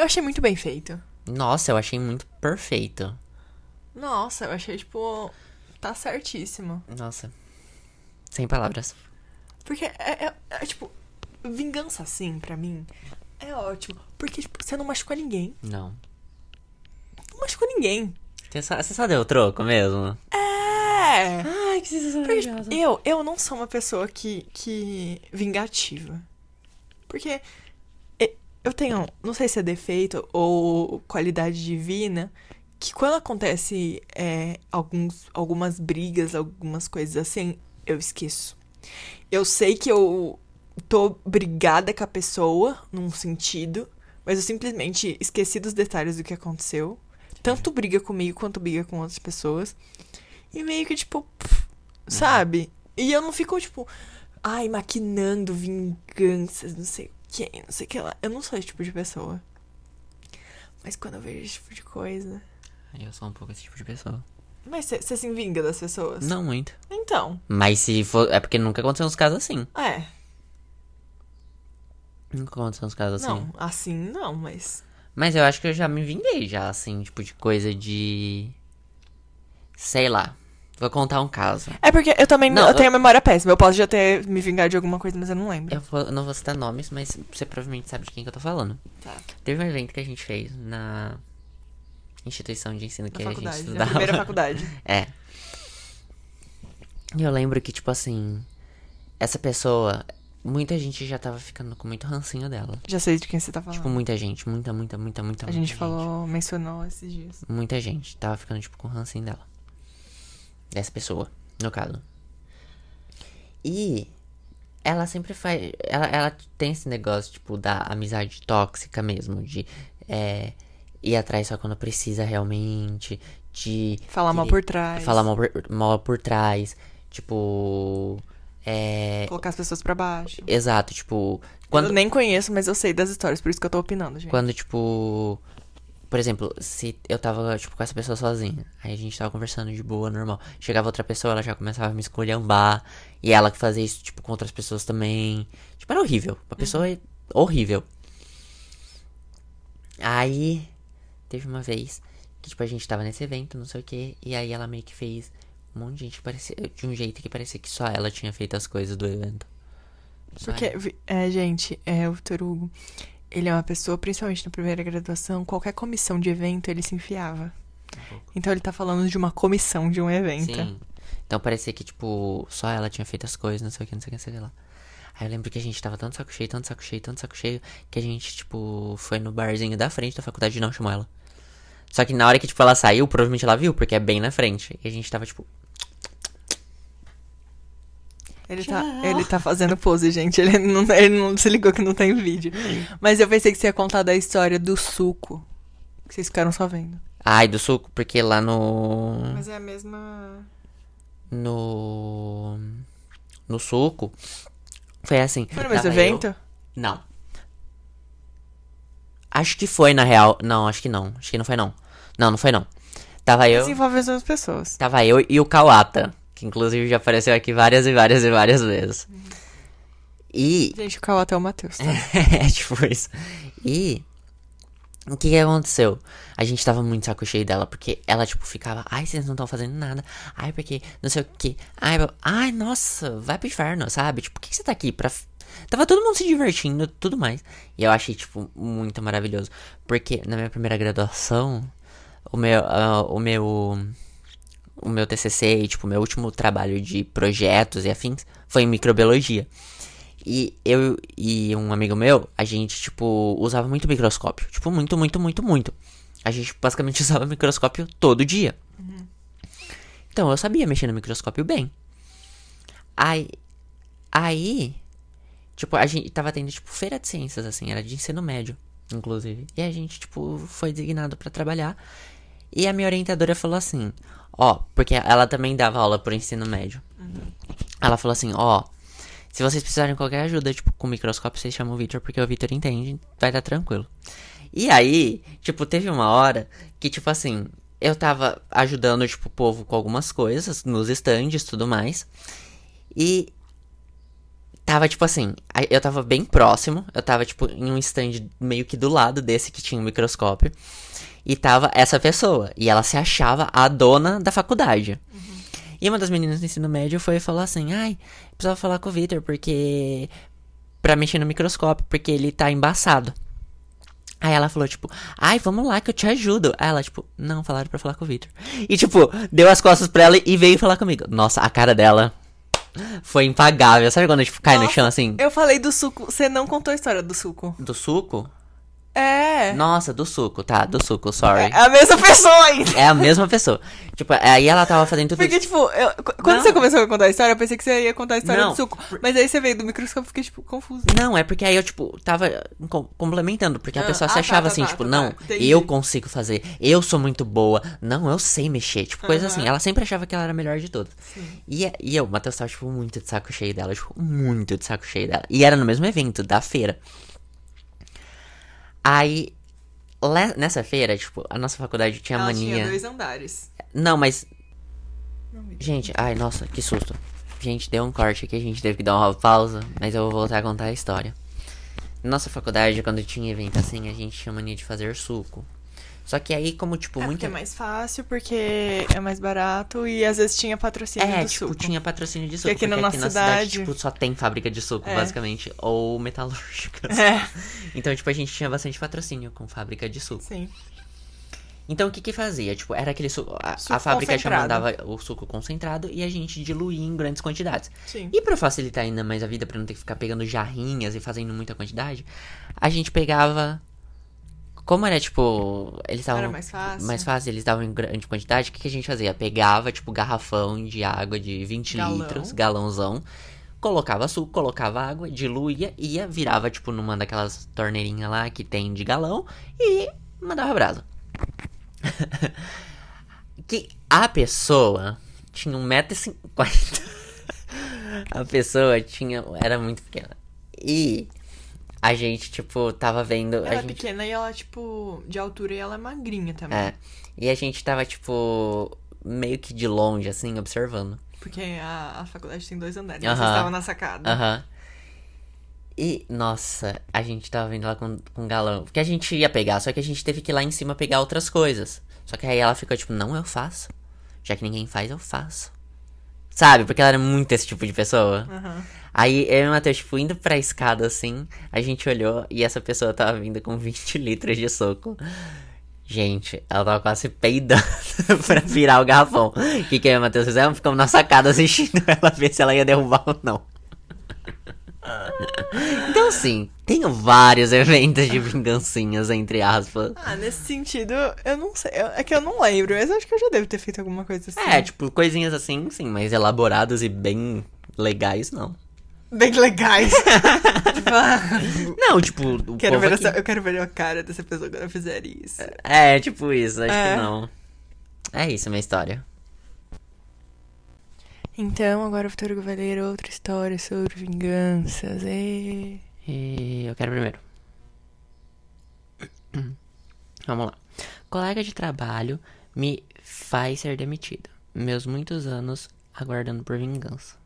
Eu achei muito bem feito. Nossa, eu achei muito perfeito. Nossa, eu achei, tipo. Tá certíssimo. Nossa. Sem palavras. Porque é, é- é, tipo, vingança assim, pra mim, é ótimo. Porque, tipo, você não machucou ninguém. Não. Não machucou ninguém. Você só, você só deu troco mesmo? É. Ai, que sensação Porque, tipo, eu, eu não sou uma pessoa que, que. vingativa. Porque eu tenho, não sei se é defeito ou qualidade divina, que quando acontece é, alguns, algumas brigas, algumas coisas assim, eu esqueço. Eu sei que eu tô brigada com a pessoa, num sentido, mas eu simplesmente esqueci dos detalhes do que aconteceu. Tanto briga comigo quanto briga com outras pessoas. E meio que, tipo, pff, sabe? E eu não fico, tipo, ai, maquinando vinganças, não sei o que, não sei o que lá. Eu não sou esse tipo de pessoa. Mas quando eu vejo esse tipo de coisa. Eu sou um pouco esse tipo de pessoa. Mas você se vinga das pessoas? Não muito. Então, Mas se for. É porque nunca aconteceu uns casos assim. é. Nunca aconteceu uns casos assim. Não, assim não, mas. Mas eu acho que eu já me vinguei já, assim, tipo, de coisa de. Sei lá. Vou contar um caso. É porque eu também Não, eu eu- tenho a memória péssima. Eu posso já ter me vingado de alguma coisa, mas eu não lembro. Eu, vou- eu não vou citar nomes, mas você provavelmente sabe de quem que eu tô falando. Tá. Teve um evento que a gente fez na instituição de ensino que Na a gente faculdade, na estudava. primeira faculdade. É. E eu lembro que, tipo assim, essa pessoa, muita gente já tava ficando com muito rancinho dela. Já sei de quem você tá falando. Tipo, muita gente, muita, muita, muita, muita, a muita gente falou, mencionou esses dias. Muita gente tava ficando, tipo, com rancinho dela. Dessa pessoa, no caso. E ela sempre faz. Ela, ela tem esse negócio, tipo, da amizade tóxica mesmo, de é, ir atrás só quando precisa realmente, de. Falar mal querer- por trás. Falar mal por, mal por trás. Tipo. É. Colocar as pessoas pra baixo. Exato, tipo. Eu Quando, nem conheço, mas eu sei das histórias, por isso que eu tô opinando, gente. Quando, tipo. Por exemplo, se eu tava, tipo, com essa pessoa sozinha. Aí a gente tava conversando de boa, normal. Chegava outra pessoa, ela já começava a me esculhambar. E ela que fazia isso, tipo, com outras pessoas também. Tipo, era horrível. Uma pessoa é horrível. Aí, teve uma vez que, tipo, a gente tava nesse evento, não sei o que. E aí ela meio que fez um monte de gente parecia. De um jeito que parecia que só ela tinha feito as coisas do evento. Só Porque, vi- é, gente, é, o Vitor Hugo, ele é uma pessoa, principalmente na primeira graduação, qualquer comissão de evento ele se enfiava. Então ele tá falando de uma comissão de um evento. Sim. Então parecia que, tipo, só ela tinha feito as coisas, não sei o que, não sei o que, não sei o que lá. Aí eu lembro que a gente tava tanto saco cheio, tanto saco cheio, tanto saco cheio, que a gente, tipo, foi no barzinho da frente da faculdade e não chamou ela. Só que na hora que, tipo, ela saiu, provavelmente ela viu, porque é bem na frente. E a gente tava, tipo, Ele tá, ele tá fazendo pose, gente. Ele não, ele não se ligou que não tem vídeo. Mas eu pensei que você ia contar da história do suco. Que vocês ficaram só vendo. Ai, do suco, porque lá no. Mas é a mesma. No. No suco. Foi assim. Foi no mesmo tava eu- evento? Não. Acho que foi, na real. Não, acho que não. Acho que não foi, não. Não, não foi, não. Tava eu. Mas envolve as pessoas. Tava eu e o Kawata. Que inclusive já apareceu aqui várias e várias e várias vezes. E. Gente, o Kawata é o Matheus. Tá? é, tipo isso. E. O que que aconteceu? A gente tava muito saco cheio dela, porque ela, tipo, ficava, ai, vocês não estão fazendo nada, ai, porque não sei o que, ai, ai, nossa, vai pro inferno, sabe? Tipo, por que, que você tá aqui? Pra... Tava todo mundo se divertindo tudo mais. E eu achei, tipo, muito maravilhoso. Porque na minha primeira graduação, o meu. ah, o meu. Meu TCC e, tipo, meu último trabalho de projetos e afins foi em microbiologia. E eu e um amigo meu, a gente, tipo, usava muito microscópio. Tipo, muito, muito, muito, muito. A gente basicamente usava microscópio todo dia. Então eu sabia mexer no microscópio bem. Aí. Aí. Tipo, a gente tava tendo, tipo, feira de ciências, assim, era de ensino médio, inclusive. E a gente, tipo, foi designado pra trabalhar. E a minha orientadora falou assim: Ó, porque ela também dava aula pro ensino médio. Ela falou assim: Ó, se vocês precisarem de qualquer ajuda, tipo, com microscópio, vocês chamam o Victor, porque o Victor entende, vai dar tranquilo. E aí, tipo, teve uma hora que, tipo assim, eu tava ajudando, tipo, o povo com algumas coisas, nos estandes e tudo mais. E tava, tipo assim, eu tava bem próximo, eu tava, tipo, em um stand meio que do lado desse que tinha um microscópio. E tava essa pessoa, e ela se achava a dona da faculdade. E uma das meninas do ensino médio foi e falou assim: Ai, precisava falar com o Victor, porque. Pra mexer no microscópio, porque ele tá embaçado. Aí ela falou, tipo, ai, vamos lá que eu te ajudo. Aí ela, tipo, não, falaram pra falar com o Victor. E, tipo, deu as costas pra ela e veio falar comigo. Nossa, a cara dela foi impagável. Sabe quando, tipo, cai no Nossa, chão assim? Eu falei do suco. Você não contou a história do suco. Do suco? É. Nossa, do suco, tá, do suco, sorry. É a mesma pessoa ainda. É a mesma pessoa. Tipo, aí ela tava fazendo tudo Porque, isso. tipo, eu- qu- quando Não. você começou a contar a história, eu pensei que você ia contar a história Não. do suco. Mas aí você veio do microscópio e fiquei, tipo, confusa. Não, é porque aí eu, tipo, tava com- complementando, porque a Ah, pessoa ah, se tá, achava tá, assim, tá, tipo, tá, não, tá, eu consigo fazer, eu sou muito boa, não, eu sei mexer, tipo, coisa assim. Ela sempre achava que ela era a melhor de todas. E, e eu, o Matheus tava, tipo, muito de saco cheio dela, tipo, muito de saco cheio dela. E era no mesmo evento, da feira. Aí, nessa feira, tipo, a nossa faculdade tinha Ela mania. tinha dois andares. Não, mas Não. Gente, ai, nossa, que susto. Gente, deu um corte aqui, a gente teve que dar uma pausa, mas eu vou voltar a contar a história. Nossa faculdade, quando tinha evento assim, a gente tinha mania de fazer suco. Só que aí, como, tipo, É porque muita. é mais fácil, porque é mais barato e às vezes tinha patrocínio É, do tipo, suco. tinha patrocínio de suco. aqui na aqui na cidade, cidade- tipo, só tem fábrica de suco, É. basicamente. Ou metalúrgicas. É, Então, tipo, a gente tinha bastante patrocínio com fábrica de suco. sim. Então, o que que fazia? Tipo, era aquele suco. A, Suco a fábrica já mandava o suco concentrado e a gente diluía em grandes quantidades. Sim. E pra facilitar ainda mais a vida, pra não ter que ficar pegando jarrinhas e fazendo muita quantidade, a gente pegava. Como era tipo. Eles estavam. Era mais fácil. Mais fácil, eles estavam em grande quantidade, o que, que a gente fazia? Pegava, tipo, garrafão de água de 20 Galão. litros, galãozão, colocava açúcar, colocava água, diluía, ia, virava, tipo, numa daquelas torneirinhas lá que tem de galão e mandava brasa. que a pessoa tinha 1,50m. a pessoa tinha. Era muito pequena. E a gente, tipo, tava vendo. Ela a é gente, pequena e ela, tipo, de altura e ela é magrinha também. é. E a gente tava, tipo, meio que de longe, assim, observando. Porque a, a faculdade tem dois andares. Aham. Vocês estavam na sacada. Aham. E, nossa, a gente tava vendo lá com, com galão. Porque a gente ia pegar, só que a gente teve que ir lá em cima pegar outras coisas. Só que aí ela ficou tipo, não, eu faço. Já que ninguém faz, eu faço. Sabe? Porque ela era muito esse tipo de pessoa. Aham. Aí eu e o Matheus, tipo, indo pra escada assim, a gente olhou e essa pessoa tava vindo com 20 litros de suco. Gente, ela tava quase peidando pra virar o garrafão. O que, que eu e o Matheus fizemos? Ficamos na sacada assistindo ela ver se ela ia derrubar ou não. Então, sim, tenho vários eventos de vingancinhas, entre aspas. Ah, nesse sentido, eu não sei. É que eu não lembro, mas eu acho que eu já devo ter feito alguma coisa assim. É, tipo, coisinhas assim, sim, mas elaboradas e bem legais, não. Bem legais. tipo, ah, Não, tipo, o quero povo ver aqui- essa- eu quero ver a cara dessa pessoa quando eu fizer isso. É, tipo isso, acho É. que não. É isso, minha história. Então, agora o Vitor Hugo vai ler outra história sobre vinganças. E... E eu quero primeiro. Vamos lá. Colega de trabalho me faz ser demitido. Meus muitos anos aguardando por vingança.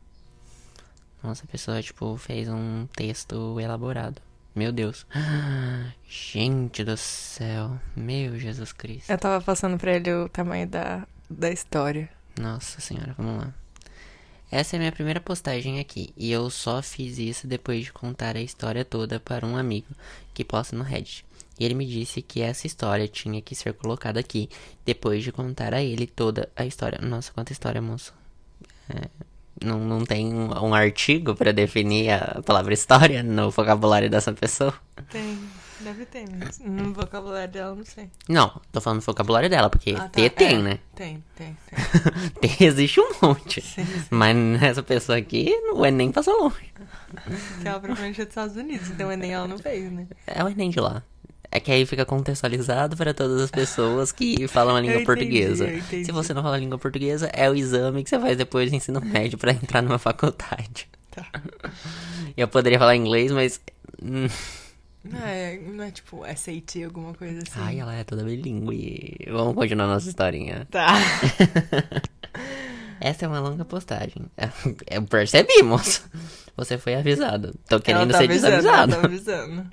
Nossa, a pessoa, tipo, fez um texto elaborado. Meu Deus. Gente do céu. Meu Jesus Cristo. Eu tava passando pra ele o tamanho da, da história. Nossa senhora, vamos lá. Essa é a minha primeira postagem aqui, e eu só fiz isso depois de contar a história toda para um amigo que posta no Reddit. E ele me disse que essa história tinha que ser colocada aqui, depois de contar a ele toda a história. Nossa, quanta história, moço. É, não, não tem um, um artigo para definir a palavra história no vocabulário dessa pessoa? Tem, deve ter, no vocabulário dela não sei. Não, tô falando do vocabulário dela, porque Ah, tá, T tem, é. né? Tem, tem, tem. T existe um monte. Mas essa pessoa aqui, o Enem passou longe. Que ela provavelmente é dos Estados Unidos, então o Enem ela não fez, né? É o Enem de lá. É que aí fica contextualizado para todas as pessoas que falam a língua entendi, portuguesa. Se você não fala a língua portuguesa, é o exame que você faz depois do ensino médio para entrar numa faculdade. Tá. Eu poderia falar inglês, mas. hum, Não é, não é tipo SAT, alguma coisa assim. Ai, ela é toda bilíngue. Vamos continuar nossa historinha. Tá. Essa é uma longa postagem. Eu percebi, moço. Você foi avisado. Tô querendo ela tá ser avisando, ela desavisado. tá avisando.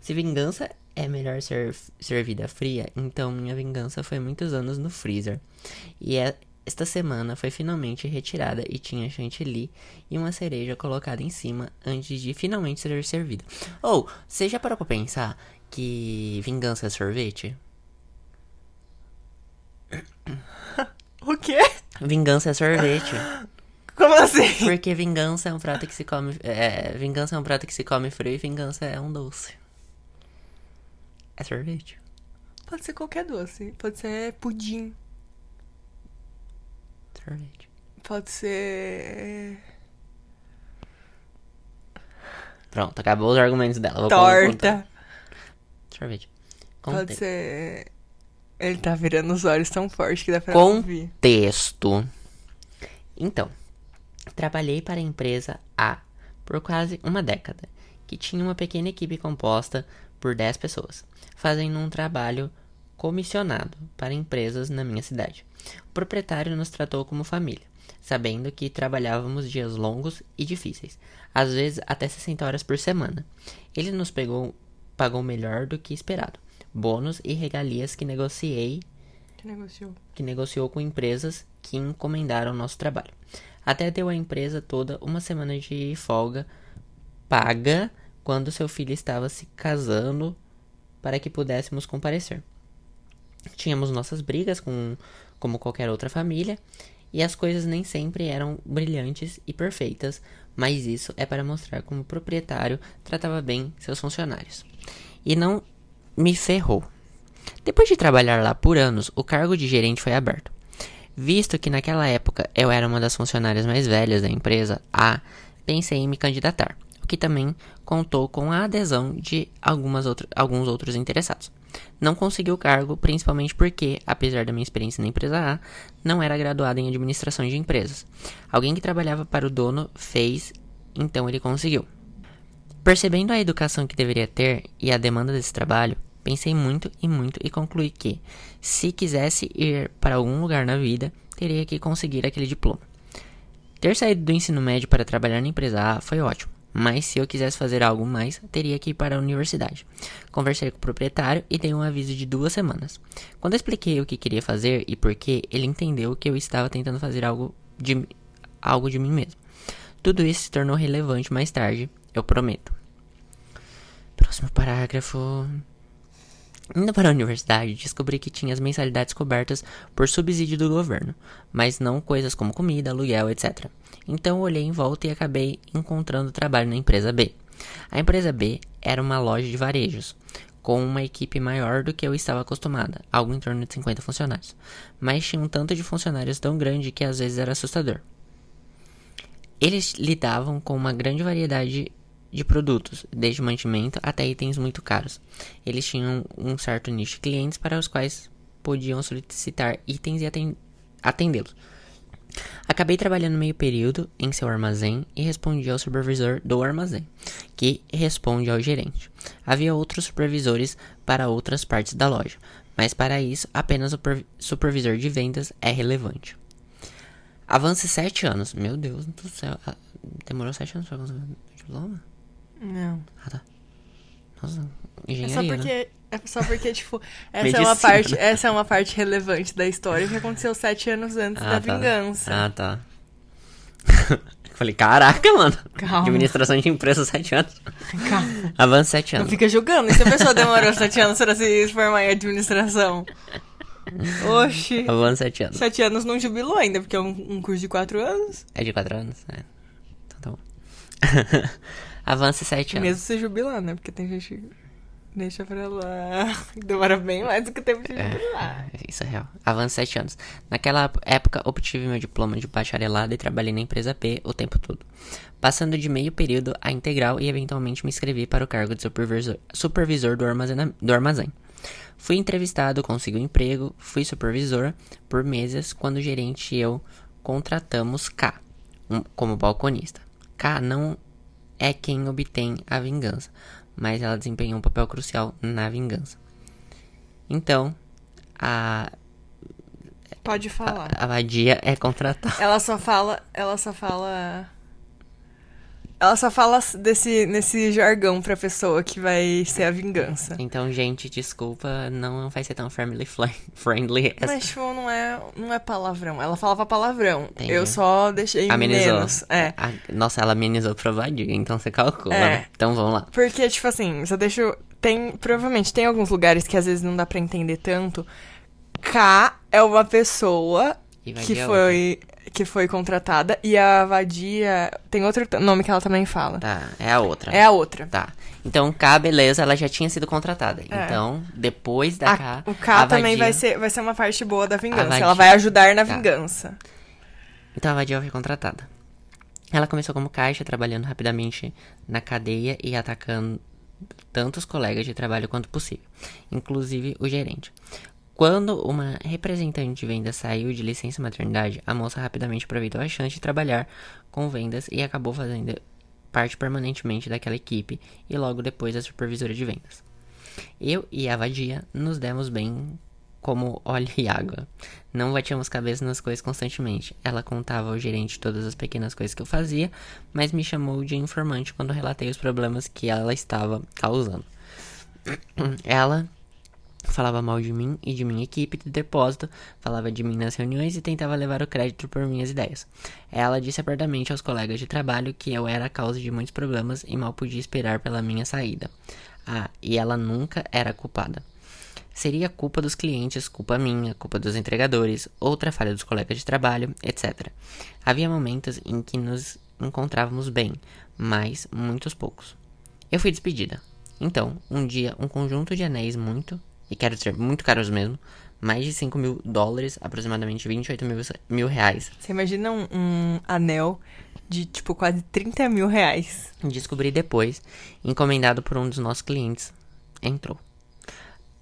Se vingança é melhor ser servida fria, então minha vingança foi muitos anos no freezer. E é- esta semana foi finalmente retirada e tinha chantilly e uma cereja colocada em cima antes de finalmente ser servida. Ou, você já parou pra pensar que vingança é sorvete? O quê? Vingança é sorvete. Como assim? Porque vingança é um prato que se come. É, vingança é um prato que se come frio e vingança é um doce. É sorvete. Pode ser qualquer doce. Pode ser pudim. Sorvete. Pode ser. Pronto, acabou os argumentos dela. Vou. Torta. Sorvete. Pode Conte- ser. Ele tá virando os olhos tão forte que dá pra ouvir. Texto. Então, trabalhei para a empresa A por quase uma década, que tinha uma pequena equipe composta por 10 pessoas, fazendo um trabalho comissionado para empresas na minha cidade. O proprietário nos tratou como família, sabendo que trabalhávamos dias longos e difíceis, às vezes até 60 horas por semana. Ele nos pegou, pagou melhor do que esperado, bônus e regalias que negociei Que negociou? que negociou com empresas que encomendaram nosso trabalho. Até deu à empresa toda uma semana de folga paga quando seu filho estava se casando para que pudéssemos comparecer. Tínhamos nossas brigas com como qualquer outra família e as coisas nem sempre eram brilhantes e perfeitas, mas isso é para mostrar como o proprietário tratava bem seus funcionários. E não me ferrou. Depois de trabalhar lá por anos, o cargo de gerente foi aberto. Visto que naquela época eu era uma das funcionárias mais velhas da empresa A, pensei em me candidatar, o que também contou com a adesão de algumas outra, alguns outros interessados. Não consegui o cargo, principalmente porque, apesar da minha experiência na empresa A, não era graduado em administração de empresas. Alguém que trabalhava para o dono fez, então ele conseguiu. Percebendo a educação que deveria ter e a demanda desse trabalho, pensei muito e muito e concluí que, se quisesse ir para algum lugar na vida, teria que conseguir aquele diploma. Ter saído do ensino médio para trabalhar na empresa A foi ótimo, mas se eu quisesse fazer algo mais, teria que ir para a universidade. Conversei com o proprietário e dei um aviso de duas semanas. Quando eu expliquei o que queria fazer e por que, ele entendeu que eu estava tentando fazer algo de, algo de mim mesmo. Tudo isso se tornou relevante mais tarde, eu prometo. Próximo parágrafo. Indo para a universidade, descobri que tinha as mensalidades cobertas por subsídio do governo, mas não coisas como comida, aluguel, etc. Então olhei em volta e acabei encontrando trabalho na empresa B. A empresa B era uma loja de varejos, com uma equipe maior do que eu estava acostumada, algo em torno de 50 funcionários, mas tinha um tanto de funcionários tão grande que às vezes era assustador. Eles lidavam com uma grande variedade de produtos, desde mantimento até itens muito caros. Eles tinham um certo nicho de clientes para os quais podiam solicitar itens e atendê-los. Acabei trabalhando meio período em seu armazém e respondi ao supervisor do armazém, que responde ao gerente. Havia outros supervisores para outras partes da loja, mas para isso apenas o supervisor de vendas é relevante. Avance sete anos. Meu Deus do céu. Ah, demorou sete anos pra conseguir o diploma? Não. Ah, tá. Nossa, engenharia, É só né? porque, é só porque tipo, essa é, Medicina. uma parte, essa é uma parte relevante da história que aconteceu sete anos antes Ah, da tá. vingança. Ah, tá. Falei, caraca, mano. Calma. Administração de empresa, sete anos. Calma. Avance sete Não anos. fica julgando. E se a pessoa demorou sete anos pra se formar em administração? Oxi. Avance sete anos. Sete anos não jubilou ainda, porque é um, um curso de quatro anos. É de quatro anos? É. Então tá bom. Avance sete anos. Mesmo se jubilar, né? Porque tem gente que deixa pra lá. Demora bem mais do que o tempo de jubilar. É, isso é real. Avance sete anos. Naquela época, obtive meu diploma de bacharelado e trabalhei na empresa P o tempo todo. Passando de meio período a integral e eventualmente me inscrevi para o cargo de supervisor, supervisor do, armazena- do armazém. Fui entrevistado, consegui um emprego, fui supervisor por meses quando o gerente e eu contratamos K um- como balconista. K não é quem obtém a vingança, mas ela desempenhou um papel crucial na vingança. Então, a, Pode falar. a vadia é contratada. Ela só fala. Ela só fala. Ela só fala desse, nesse jargão pra pessoa que vai ser a vingança. Então, gente, desculpa, não vai ser tão family friendly. essa- Mas, tipo, não é, não é palavrão. Ela falava palavrão. Entendi. Eu só deixei Amenizou. menos. É. A- nossa, ela amenizou pra vadia, então você calcula. É. Então vamos lá. Porque, tipo assim, só deixo. Tem. Provavelmente tem alguns lugares que às vezes não dá pra entender tanto. K é uma pessoa que foi. Que foi contratada. E a vadia. Tem outro nome que ela também fala. Tá, é a outra. É a outra. Tá. Então, K, beleza, ela já tinha sido contratada. É. Então, depois da A- K. o K a também vadia- vai ser, vai ser uma parte boa da vingança. vadia- Ela vai ajudar na Tá. vingança. Então a vadia foi contratada. Ela começou como caixa, trabalhando rapidamente na cadeia e atacando tanto os colegas de trabalho quanto possível, inclusive o gerente. Quando uma representante de vendas saiu de licença maternidade, a moça rapidamente aproveitou a chance de trabalhar com vendas e acabou fazendo parte permanentemente daquela equipe e logo depois a supervisora de vendas. Eu e a vadia nos demos bem como óleo e água. Não batíamos cabeça nas coisas constantemente. Ela contava ao gerente todas as pequenas coisas que eu fazia, mas me chamou de informante quando relatei os problemas que ela estava causando. Ela falava mal de mim e de minha equipe de depósito, falava de mim nas reuniões e tentava levar o crédito por minhas ideias. Ela disse abertamente aos colegas de trabalho que eu era a causa de muitos problemas e mal podia esperar pela minha saída. Ah, e ela nunca era culpada. Seria culpa dos clientes, culpa minha, culpa dos entregadores, outra falha dos colegas de trabalho, etc. Havia momentos em que nos encontrávamos bem, mas muitos poucos. Eu fui despedida. Então, um dia, um conjunto de anéis muito, e quero dizer muito caros mesmo, mais de 5 mil dólares, aproximadamente 28 mil, mil reais, Você imagina um, um anel de, tipo, quase 30 mil reais. Descobri depois, encomendado por um dos nossos clientes, entrou.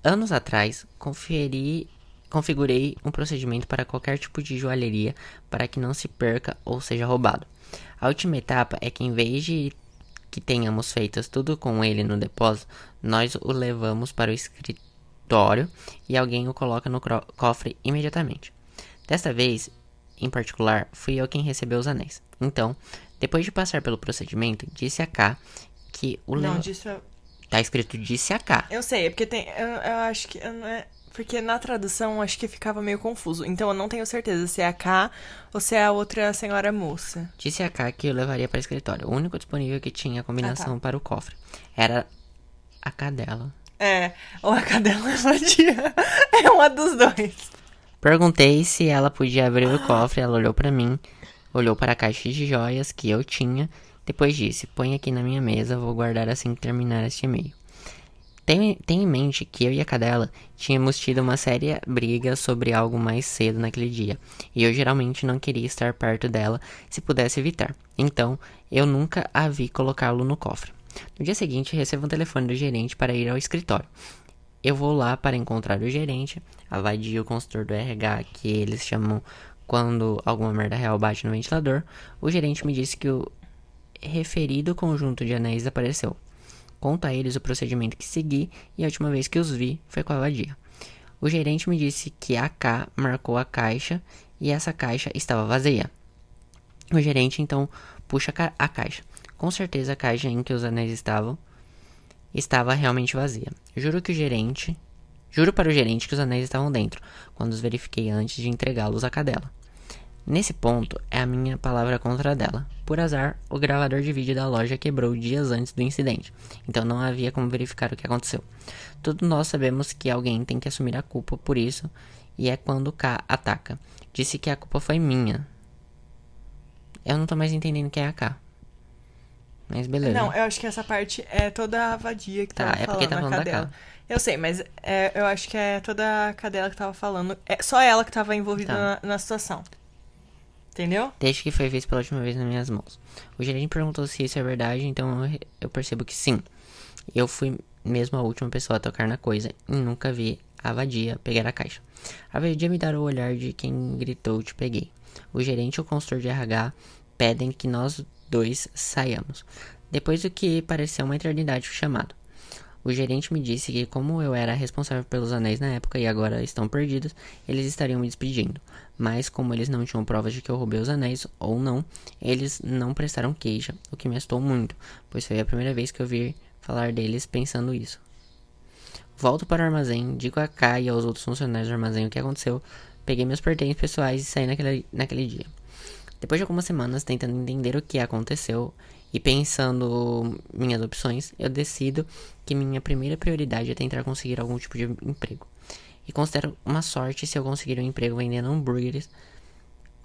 Anos atrás, conferi, configurei um procedimento para qualquer tipo de joalheria para que não se perca ou seja roubado. A última etapa é que em vez de que tenhamos feito tudo com ele no depósito, nós o levamos para o escritório e alguém o coloca no cofre imediatamente. Desta vez, em particular, fui eu quem recebeu os anéis. Então, depois de passar pelo procedimento, disse a K que o Não, disso é... Tá escrito disse a K. Eu sei, é porque tem... Eu, eu acho que... eu não é- Porque na tradução, eu acho que ficava meio confuso. Então, eu não tenho certeza se é a K ou se é a outra senhora moça. Disse a K que eu levaria para o escritório. O único disponível que tinha a combinação para o cofre. Era a K dela. É, ou a cadela vadia. É uma dos dois. Perguntei se ela podia abrir o cofre. Ela olhou para mim, olhou para a caixa de joias que eu tinha. Depois disse: Põe aqui na minha mesa, vou guardar assim que terminar este e-mail. Tem em mente que eu e a cadela tínhamos tido uma séria briga sobre algo mais cedo naquele dia, e eu geralmente não queria estar perto dela se pudesse evitar. Então, eu nunca a vi colocá-lo no cofre. No dia seguinte, recebo um telefone do gerente para ir ao escritório. Eu vou lá para encontrar o gerente, a Vadia, o consultor do RH, que eles chamam quando alguma merda real bate no ventilador. O gerente me disse que o referido conjunto de anéis apareceu. Conto a eles o procedimento que segui e a última vez que os vi foi com a vadia. O gerente me disse que a K marcou a caixa e essa caixa estava vazia. O gerente então puxa a caixa. Com certeza a caixa em que os anéis estavam estava realmente vazia. Juro que o gerente, juro para o gerente que os anéis estavam dentro, quando os verifiquei antes de entregá-los à cadela. Nesse ponto, é a minha palavra contra dela. Por azar, o gravador de vídeo da loja quebrou dias antes do incidente, então não havia como verificar o que aconteceu. Todos nós sabemos que alguém tem que assumir a culpa por isso, e é quando K ataca. Disse que a culpa foi minha. Eu não tô mais entendendo quem é a K. Mas beleza. Não, eu acho que essa parte é toda a vadia que Tá, tava é porque falando, tá a falando da cadela. Eu sei, mas é, eu acho que é toda a cadela que tava falando. É só ela que tava envolvida Tá. na, na situação. Entendeu? Desde que foi visto pela última vez nas minhas mãos. O gerente perguntou se isso é verdade, então eu, eu percebo que sim. Eu fui mesmo a última pessoa a tocar na coisa e nunca vi a vadia pegar a caixa. A vadia me dará o olhar de quem gritou te peguei. O gerente e o consultor de RH pedem que nós dois saiamos. Depois do que pareceu uma eternidade fui chamado. O gerente me disse que, como eu era responsável pelos anéis na época e agora estão perdidos, eles estariam me despedindo. Mas, como eles não tinham provas de que eu roubei os anéis ou não, eles não prestaram queixa, o que me assustou muito, pois foi a primeira vez que eu vi falar deles pensando isso. Volto para o armazém, digo a K e aos outros funcionários do armazém o que aconteceu, peguei meus pertences pessoais e saí naquele, naquele dia. Depois de algumas semanas tentando entender o que aconteceu e pensando minhas opções, eu decido que minha primeira prioridade é tentar conseguir algum tipo de emprego. E considero uma sorte se eu conseguir um emprego vendendo hambúrgueres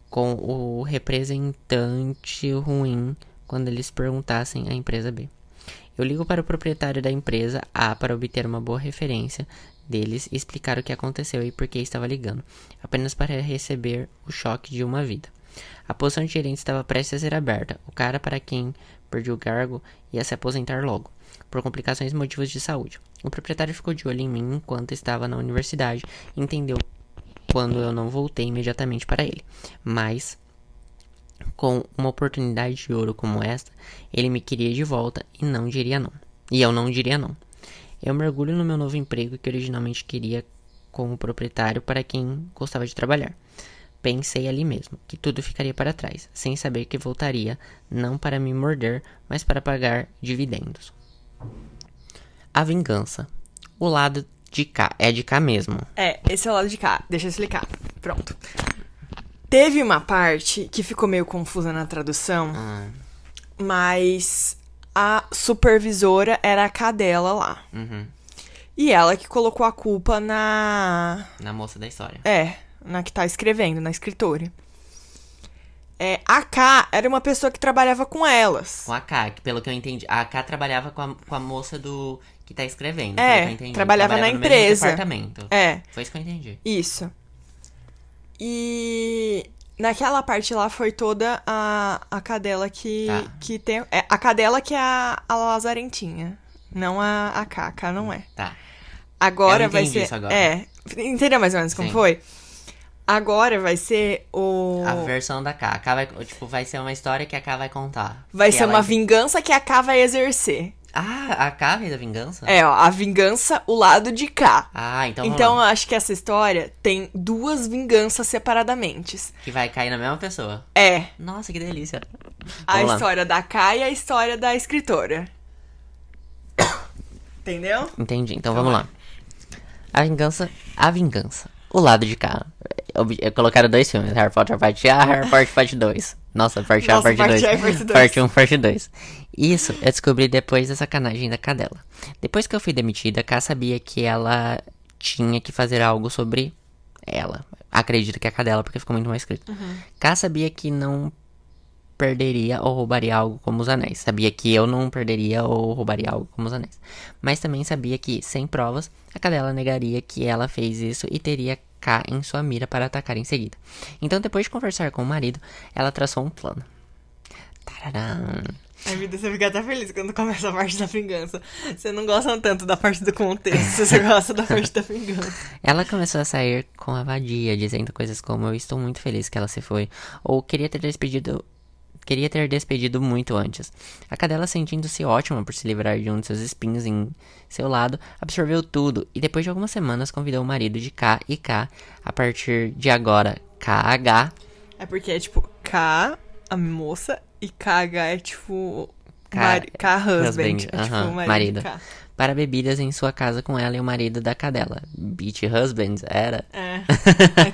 com o representante ruim quando eles perguntassem à empresa B. Eu ligo para o proprietário da empresa A para obter uma boa referência deles e explicar o que aconteceu e por que estava ligando, apenas para receber o choque de uma vida. A posição de gerente estava prestes a ser aberta. O cara para quem perdi o cargo ia se aposentar logo, por complicações e motivos de saúde. O proprietário ficou de olho em mim enquanto estava na universidade e entendeu quando eu não voltei imediatamente para ele. Mas, com uma oportunidade de ouro como esta, ele me queria de volta e não diria não. E eu não diria não. Eu mergulho no meu novo emprego que originalmente queria como proprietário para quem gostava de trabalhar. Pensei ali mesmo que tudo ficaria para trás, sem saber que voltaria, não para me morder, mas para pagar dividendos. A vingança. O lado de cá é de cá mesmo. É, esse é o lado de cá. Deixa eu explicar. Pronto. Teve uma parte que ficou meio confusa na tradução, Ah, mas a supervisora era a cadela lá. uhum. E ela que colocou a culpa na. Na moça da história. É, na que tá escrevendo, na escritora. É, a K era uma pessoa que trabalhava com elas. Com a K, que pelo que eu entendi, a K trabalhava com a, com a moça do que tá escrevendo. É, entendi. trabalhava na empresa. departamento. É, Foi isso que eu entendi. isso. E naquela parte lá foi toda a, a cadela que, Tá. que tem. É, a cadela que é a, a Lazarentinha. Não a, a K, a K não é. Tá. Agora vai ser. isso agora. É. Entendeu mais ou menos como Sim. foi? Agora vai ser o. A versão da K. A K vai, tipo, vai ser uma história que a K vai contar. Vai ser uma vingança que a K vai exercer. Ah, a K veio da vingança? É, ó, a vingança, o lado de cá. Ah, então Então, eu lá. acho que essa história tem duas vinganças separadamente. Que vai cair na mesma pessoa. É, Nossa, que delícia. a Vamos lá. história da K e a história da escritora. Entendeu? Entendi, então vamos lá. A vingança, a vingança. O lado de cá. Colocaram dois filmes, Harry Potter parte A, Harry Potter parte 2. Nossa, parte A, parte parte 2. A e parte. Parte 1, parte 2. Isso eu descobri depois da sacanagem da cadela. Depois que eu fui demitida, K sabia que ela tinha que fazer algo sobre ela. Acredito que é a cadela, porque ficou muito mais escrito. Uhum. K sabia que não perderia ou roubaria algo como os anéis. Sabia que eu não perderia ou roubaria algo como os anéis. Mas também sabia que, sem provas, a cadela negaria que ela fez isso e teria K em sua mira para atacar em seguida. Então, depois de conversar com o marido, ela traçou um plano. Tararam. A vida você fica até feliz quando começa a parte da vingança. Você não gosta tanto da parte do contexto, você gosta da parte da vingança. Ela começou a sair com a vadia, dizendo coisas como eu estou muito feliz que ela se foi, ou queria ter despedido queria ter despedido muito antes. A cadela, sentindo-se ótima por se livrar de um de seus espinhos em seu lado, absorveu tudo e depois de algumas semanas convidou o marido de K e K a partir de agora KH. É porque é tipo K, a moça, e KH é tipo. K- mari- K husband. husband, É tipo o marido. marido. Para bebidas em sua casa com ela e o marido da cadela. Beach Husbands era. É.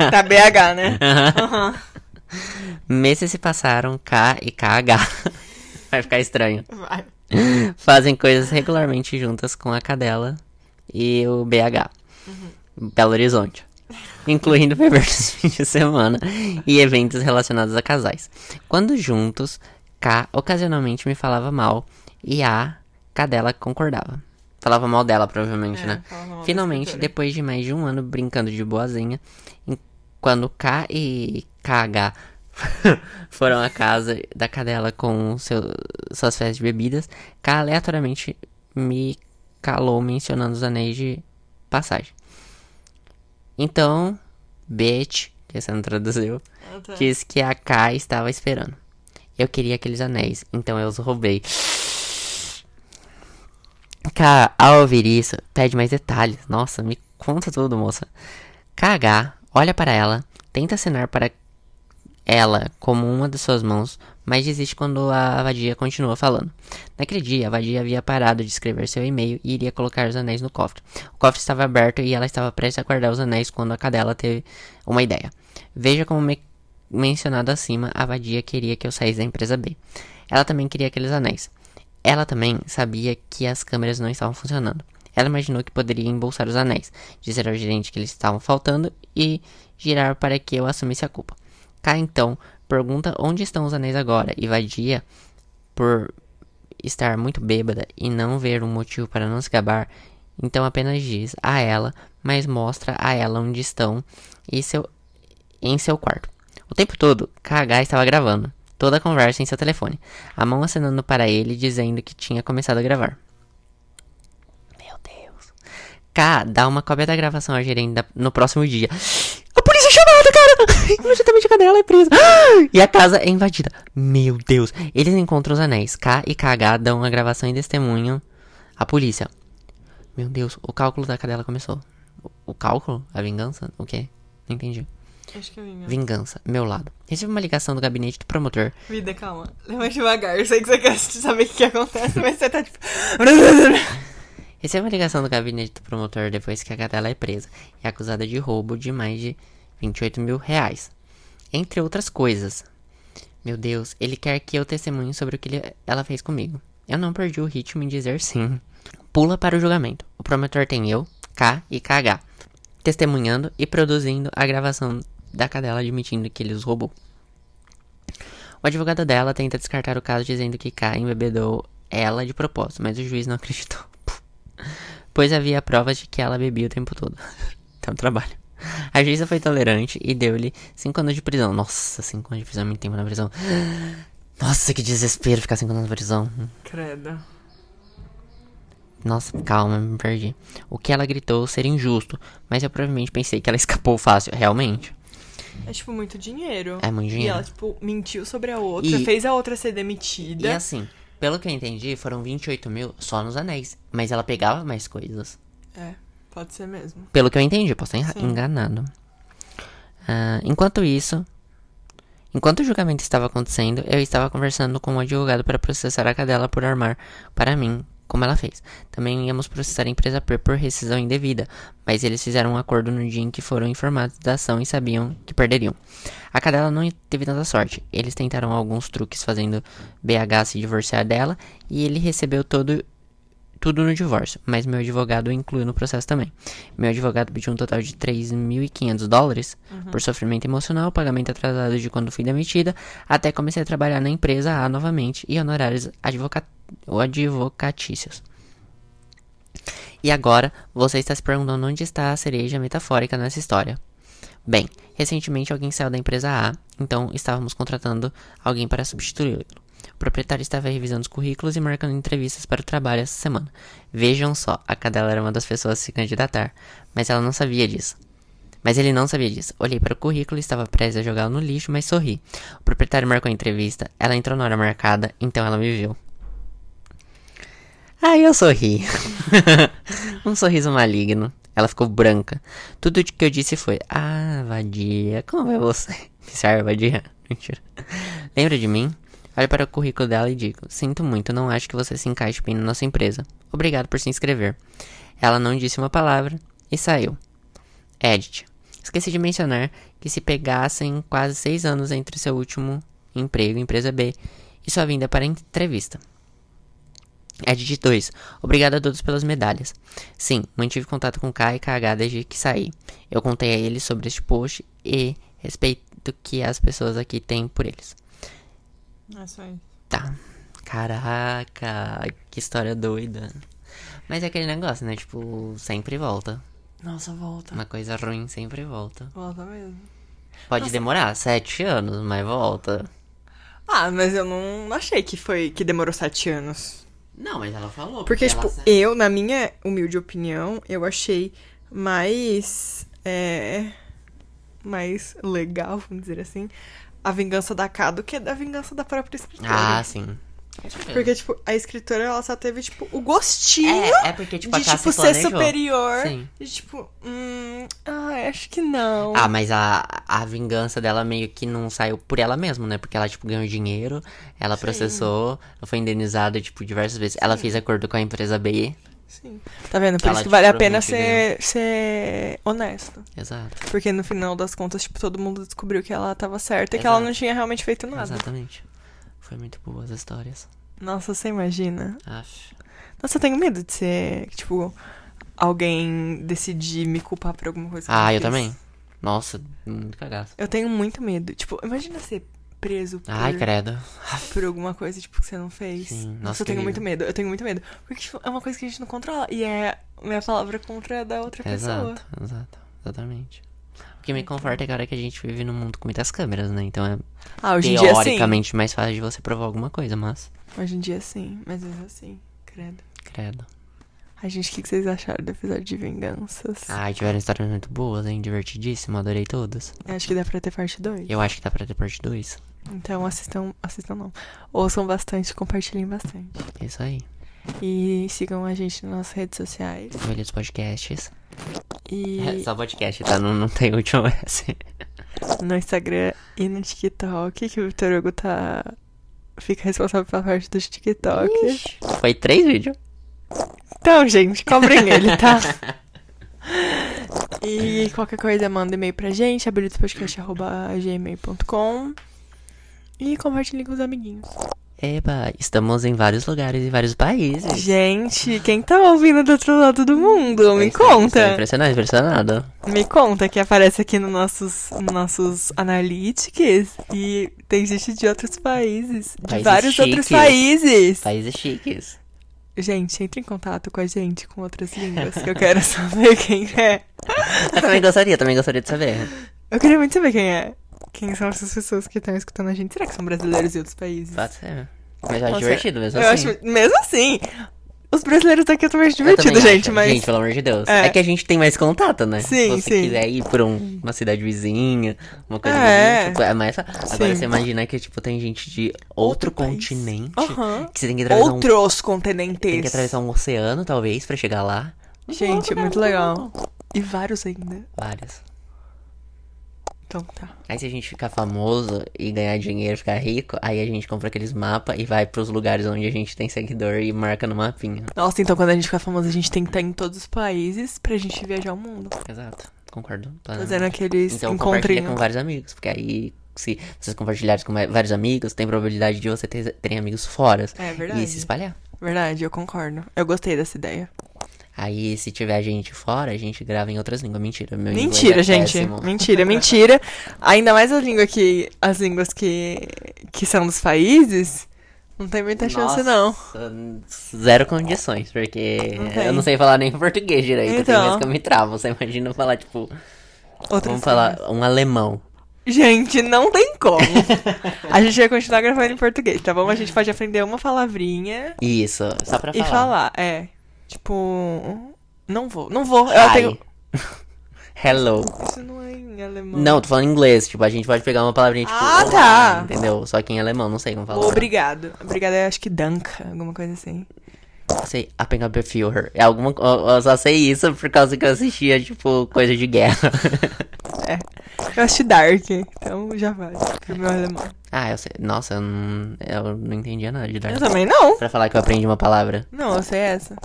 É tá BH, né? Aham. Meses se passaram, K e KH. Vai ficar estranho. Vai. Fazem coisas regularmente juntas com a cadela e o BH. Belo Horizonte. Incluindo beber nos fins de semana e eventos relacionados a casais. Quando juntos, K ocasionalmente me falava mal e a cadela concordava. Falava mal dela, provavelmente, É, né? Finalmente, depois de mais de um ano brincando de boazinha, quando K e KH foram à casa da cadela com seu, suas festas de bebidas, K aleatoriamente me calou mencionando os anéis de passagem. Então, bitch, que você não traduziu, Ah, tá. disse que a K estava esperando. Eu queria aqueles anéis, então eu os roubei. K, ao ouvir isso, pede mais detalhes. Nossa, me conta tudo, moça. KH olha para ela, tenta acenar para ela como uma de suas mãos, mas desiste quando a vadia continua falando. Naquele dia, a vadia havia parado de escrever seu e-mail e iria colocar os anéis no cofre. O cofre estava aberto e ela estava prestes a guardar os anéis quando a cadela teve uma ideia. Veja como me- mencionado acima, a vadia queria que eu saísse da empresa B. Ela também queria aqueles anéis. Ela também sabia que as câmeras não estavam funcionando. Ela imaginou que poderia embolsar os anéis, dizer ao gerente que eles estavam faltando e girar para que eu assumisse a culpa. K então pergunta onde estão os anéis agora e Vadia, por estar muito bêbada e não ver um motivo para não se gabar, então apenas diz a ela, mas mostra a ela onde estão e seu, em seu quarto. O tempo todo, KH estava gravando toda a conversa em seu telefone, a mão acenando para ele dizendo que tinha começado a gravar. Meu Deus. K dá uma cópia da gravação ao gerente no próximo dia. É chamada, cara! Imediatamente a cadela é presa. E a casa é invadida. Meu Deus. Eles encontram os anéis. K e KH dão a gravação e testemunham a polícia. Meu Deus, o cálculo da cadela começou. O, o cálculo? A vingança? O quê? Não entendi. Acho que é minha. Vingança, meu lado. Recebi uma ligação do gabinete do promotor. Vida, calma. Leva devagar. Eu sei que você quer saber o que, que acontece, mas você tá tipo. Recebi uma ligação do gabinete do promotor depois que a cadela é presa e acusada de roubo de mais de 28 mil reais. Entre outras coisas. Meu Deus, ele quer que eu testemunhe sobre o que ele- ela fez comigo. Eu não perdi o ritmo em dizer sim. Pula para o julgamento. O promotor tem eu, K e KH, testemunhando e produzindo a gravação da cadela admitindo que ele os roubou. O advogado dela tenta descartar o caso dizendo que K embebedou ela de propósito, mas o juiz não acreditou. Pois havia provas de que ela bebia o tempo todo. Então, trabalho. A juíza foi tolerante e deu-lhe 5 anos de prisão. Nossa, 5 anos de prisão é muito tempo na prisão. Nossa, que desespero ficar 5 anos na prisão. Credo. Nossa, calma, me perdi. O que ela gritou ser injusto, mas eu provavelmente pensei que ela escapou fácil, realmente. É tipo muito dinheiro. É muito E dinheiro. ela, tipo, mentiu sobre a outra, E- fez a outra ser E demitida. assim, pelo que eu entendi, foram 28 mil só nos anéis. Mas ela pegava mais coisas. É, pode ser mesmo. Pelo que eu entendi, posso estar enganado. Ah, enquanto isso, enquanto o julgamento estava acontecendo, eu estava conversando com um advogado para processar a cadela por armar para mim, como ela fez. Também íamos processar a empresa P por rescisão indevida, mas eles fizeram um acordo no dia em que foram informados da ação e sabiam que perderiam. A cadela não teve tanta sorte. Eles tentaram alguns truques fazendo BH se divorciar dela e ele recebeu todo tudo no divórcio, mas meu advogado incluiu no processo também. Meu advogado pediu um total de 3.500 dólares por sofrimento emocional, pagamento atrasado de quando fui demitida, até comecei a trabalhar na empresa A novamente e honorários advoca advocatícios. E agora, você está se perguntando onde está a cereja metafórica nessa história. Bem, recentemente alguém saiu da empresa A, então estávamos contratando alguém para substituí-lo. O proprietário estava revisando os currículos e marcando entrevistas para o trabalho essa semana. Vejam só, a cadela era uma das pessoas a se candidatar, mas ela não sabia disso. Mas ele não sabia disso. Olhei para o currículo e estava prestes a jogá-lo no lixo, mas sorri. O proprietário marcou a entrevista, ela entrou na hora marcada, então ela me viu. Aí eu sorri. um sorriso maligno. Ela ficou branca. Tudo que eu disse foi: Ah, vadia, como é você? Serve, vadia? Mentira. Lembra de mim? Olho para o currículo dela e digo: Sinto muito, não acho que você se encaixe bem na nossa empresa. Obrigado por se inscrever. Ela não disse uma palavra e saiu. Edit. Esqueci de mencionar que se pegassem quase seis anos entre seu último emprego, empresa B, e sua vinda para a entrevista. Edit 2. Obrigado a todos pelas medalhas. Sim, mantive contato com K e KH desde que saí. Eu contei a eles sobre este post e respeito que as pessoas aqui têm por eles. É só isso. Tá. Caraca, que história doida. Mas é aquele negócio, né? Tipo, sempre volta. Nossa, volta. Uma coisa ruim sempre volta. Volta mesmo. Pode demorar sete anos, mas volta. Ah, mas eu não achei que foi que demorou sete anos. Não, mas ela falou. Porque, ela tipo, sa- eu, na minha humilde opinião, eu achei mais. É. Mais legal, vamos dizer assim, a vingança da K do que a vingança da própria escritora. Ah, sim. Porque, tipo, a escritora, ela só teve, tipo, o gostinho É, é porque, tipo, de, tipo, ser planejou. superior. Sim. E, tipo, hum, ah, acho que não. Ah, mas a, a vingança dela meio que não saiu por ela mesma, né? Porque ela, tipo, ganhou dinheiro, ela processou, ela foi indenizada, tipo, diversas vezes. Ela fez acordo com a empresa B. Sim. Tá vendo? Por Ela, isso que vale a pena ser, ser honesto. Exato. Porque no final das contas, tipo, todo mundo descobriu que ela tava certa e que ela Exato. não tinha realmente feito nada. Exatamente. Foi muito boa as histórias. Nossa, você imagina? Acho. Nossa, eu tenho medo de ser, tipo, alguém decidir me culpar por alguma coisa que Ah, eu fiz. também. Nossa, muito cagaço. Eu tenho muito medo. Tipo, imagina ser preso por, Ai, credo. por alguma coisa, tipo, que você não fez. Sim, Nossa, nossa, eu tenho muito medo. Eu tenho muito medo. Porque, tipo, é uma coisa que a gente não controla. E é minha palavra contra a da outra pessoa. Exato, exato. Exatamente. O que me conforta é que agora que a gente vive num mundo com muitas câmeras, né? Então é Ah, hoje em dia teoricamente mais fácil de você provar alguma coisa, mas. Hoje em dia sim, mas mesmo assim, credo. Credo. Ai, gente, o que que vocês acharam do episódio de vinganças? Ai, tiveram histórias muito boas, hein? Divertidíssimo, adorei todas. Acho que dá pra ter parte 2. Eu acho que dá pra ter parte 2. Então assistam, assistam não. Ouçam bastante, compartilhem bastante. É isso aí. E sigam a gente nas nossas redes sociais. Velhos podcasts. E É, só podcast, tá? Não, não tem último S. no Instagram e no TikTok, que o Vitor Hugo tá. Fica responsável pela parte do TikTok. Foi três vídeos? Então, gente, cobrem ele, tá? E qualquer coisa, manda e-mail pra gente, habilitospodcast.gmail.com E compartilhem com os amiguinhos. Eba, estamos em vários lugares e vários países. Gente, quem tá ouvindo do outro lado do mundo? Me Estou- estou conta. Impressionado, impressionado. Me conta que aparece aqui nos nossos, nos nossos analytics e tem gente de outros países, de Países vários outros chiques. países. Países chiques. Gente, entre em contato com a gente com outras línguas, que eu quero saber quem é. Eu também gostaria, também gostaria de saber. Eu queria muito saber quem é. Quem são essas pessoas que estão escutando a gente? Será que são brasileiros de outros países? Pode ser. Mas eu acho Nossa, divertido mesmo eu assim. acho, mesmo assim, os brasileiros daqui eu também acho divertido, gente, acho. mas. Gente, pelo amor de Deus. É. É, que a gente tem mais contato, né? Sim, Se você sim. quiser ir por um- uma cidade vizinha, uma coisa É. assim, tipo, é mais. Agora você imagina que, tipo, tem gente de outro, Outro continente. Que você tem que atravessar um, Outros continentes. tem que atravessar um oceano, talvez, pra chegar lá. Gente, é muito legal. E vários ainda. Vários. Então tá. Aí se a gente ficar famoso e ganhar dinheiro, ficar rico, aí a gente compra aqueles mapas e vai pros lugares onde a gente tem seguidor e marca no mapinha. Nossa, então quando a gente ficar famoso, a gente tem que estar em todos os países pra gente viajar o mundo. Exato. Concordo. plenamente. Fazendo aqueles Então encontrinhos. com vários amigos, porque aí se vocês compartilharem com vários amigos, tem probabilidade de você ter, terem amigos fora É verdade. e se espalhar. Verdade, eu concordo. Eu gostei dessa ideia. Aí, se tiver gente fora, a gente grava em outras línguas. Mentira, meu Mentira, é gente. péssimo. Mentira, mentira. Ainda mais a língua que. As línguas que. que são dos países. Não tem muita chance, não. Nossa, Zero condições, porque Não tem. eu não sei falar nem português direito. Tem Então. vezes que eu me travo. Você imagina falar, tipo, Outras vamos falar um alemão. Gente, não tem como. a gente vai continuar gravando em português, tá bom? A gente pode aprender uma palavrinha Isso, só pra e falar. falar. É. Tipo. Não vou. Não vou. Eu Hi. tenho. Hello. Isso não é em alemão. Não, tô falando em inglês. Tipo, a gente pode pegar uma palavrinha tipo. Ah, tá. Entendeu? Só que em alemão, não sei como falar. Obrigado. Obrigado é acho que danke, alguma coisa assim. Sei, Appengabeführer. É alguma. Eu eu só sei isso por causa que eu assistia, tipo, coisa de guerra. É. Eu assisti Dark, então já vai. Pro meu alemão. ah, eu sei. Nossa, eu não, eu não entendia nada de Eu Dark. também não. Pra falar que eu aprendi uma palavra. Não, eu sei essa.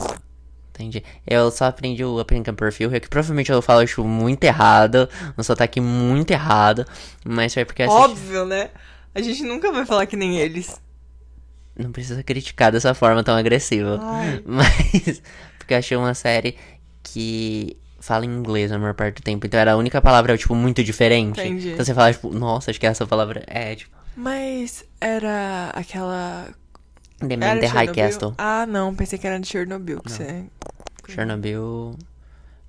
Entendi. Eu só aprendi o Appengabeführer, que provavelmente eu falo, tipo, muito errado. Um sotaque muito errado. Mas foi porque assisti. Óbvio, né? A gente nunca vai falar que nem eles. Não precisa criticar dessa forma tão agressiva. Ai. Mas. Porque eu achei uma série que fala em inglês a maior parte do tempo. Então era a única palavra, tipo, muito diferente. Entendi. Então você fala, tipo, nossa, acho que essa palavra é, tipo. Mas era aquela. The Man in the High? Castle. Ah, não, pensei que era de Chernobyl. Que você... Chernobyl.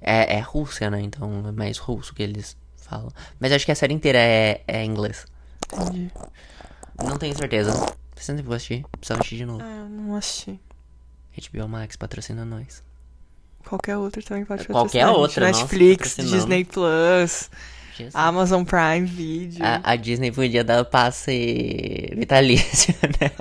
É, é Rússia, né? Então é mais russo que eles falam. Mas acho que a série inteira é, é inglês. Entendi. Não tenho certeza. Você vou assistir. Precisa assistir de novo. Ah, eu não assisti. HBO Max patrocina nós. Qualquer outra também pode Qualquer patrocinar outra, Netflix. Disney Plus, Jesus. Amazon Prime Video. A, a Disney podia dar passe vitalício, né?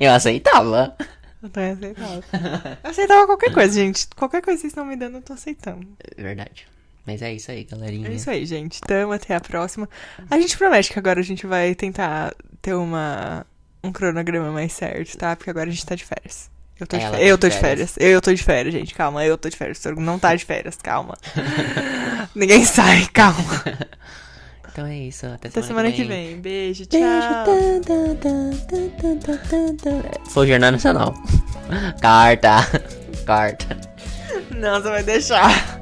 Eu aceitava. Eu tô aceitava. Eu aceitava qualquer coisa, gente. Qualquer coisa que vocês estão me dando, eu tô aceitando. Verdade. Mas é isso aí, galerinha. É isso aí, gente. Tamo, até a próxima. A gente promete que agora a gente vai tentar ter uma, um cronograma mais certo, tá? Porque agora a gente tá de férias. Eu tô de férias. tá Eu tô de férias. Eu tô de férias, gente. Calma, eu tô de férias. O não tá de férias, calma. Ninguém sai, calma. Então é isso. Até, Até semana que vem. Beijo, tchau. Foi o Jornal Nacional. Carta. Carta. Não, você vai deixar.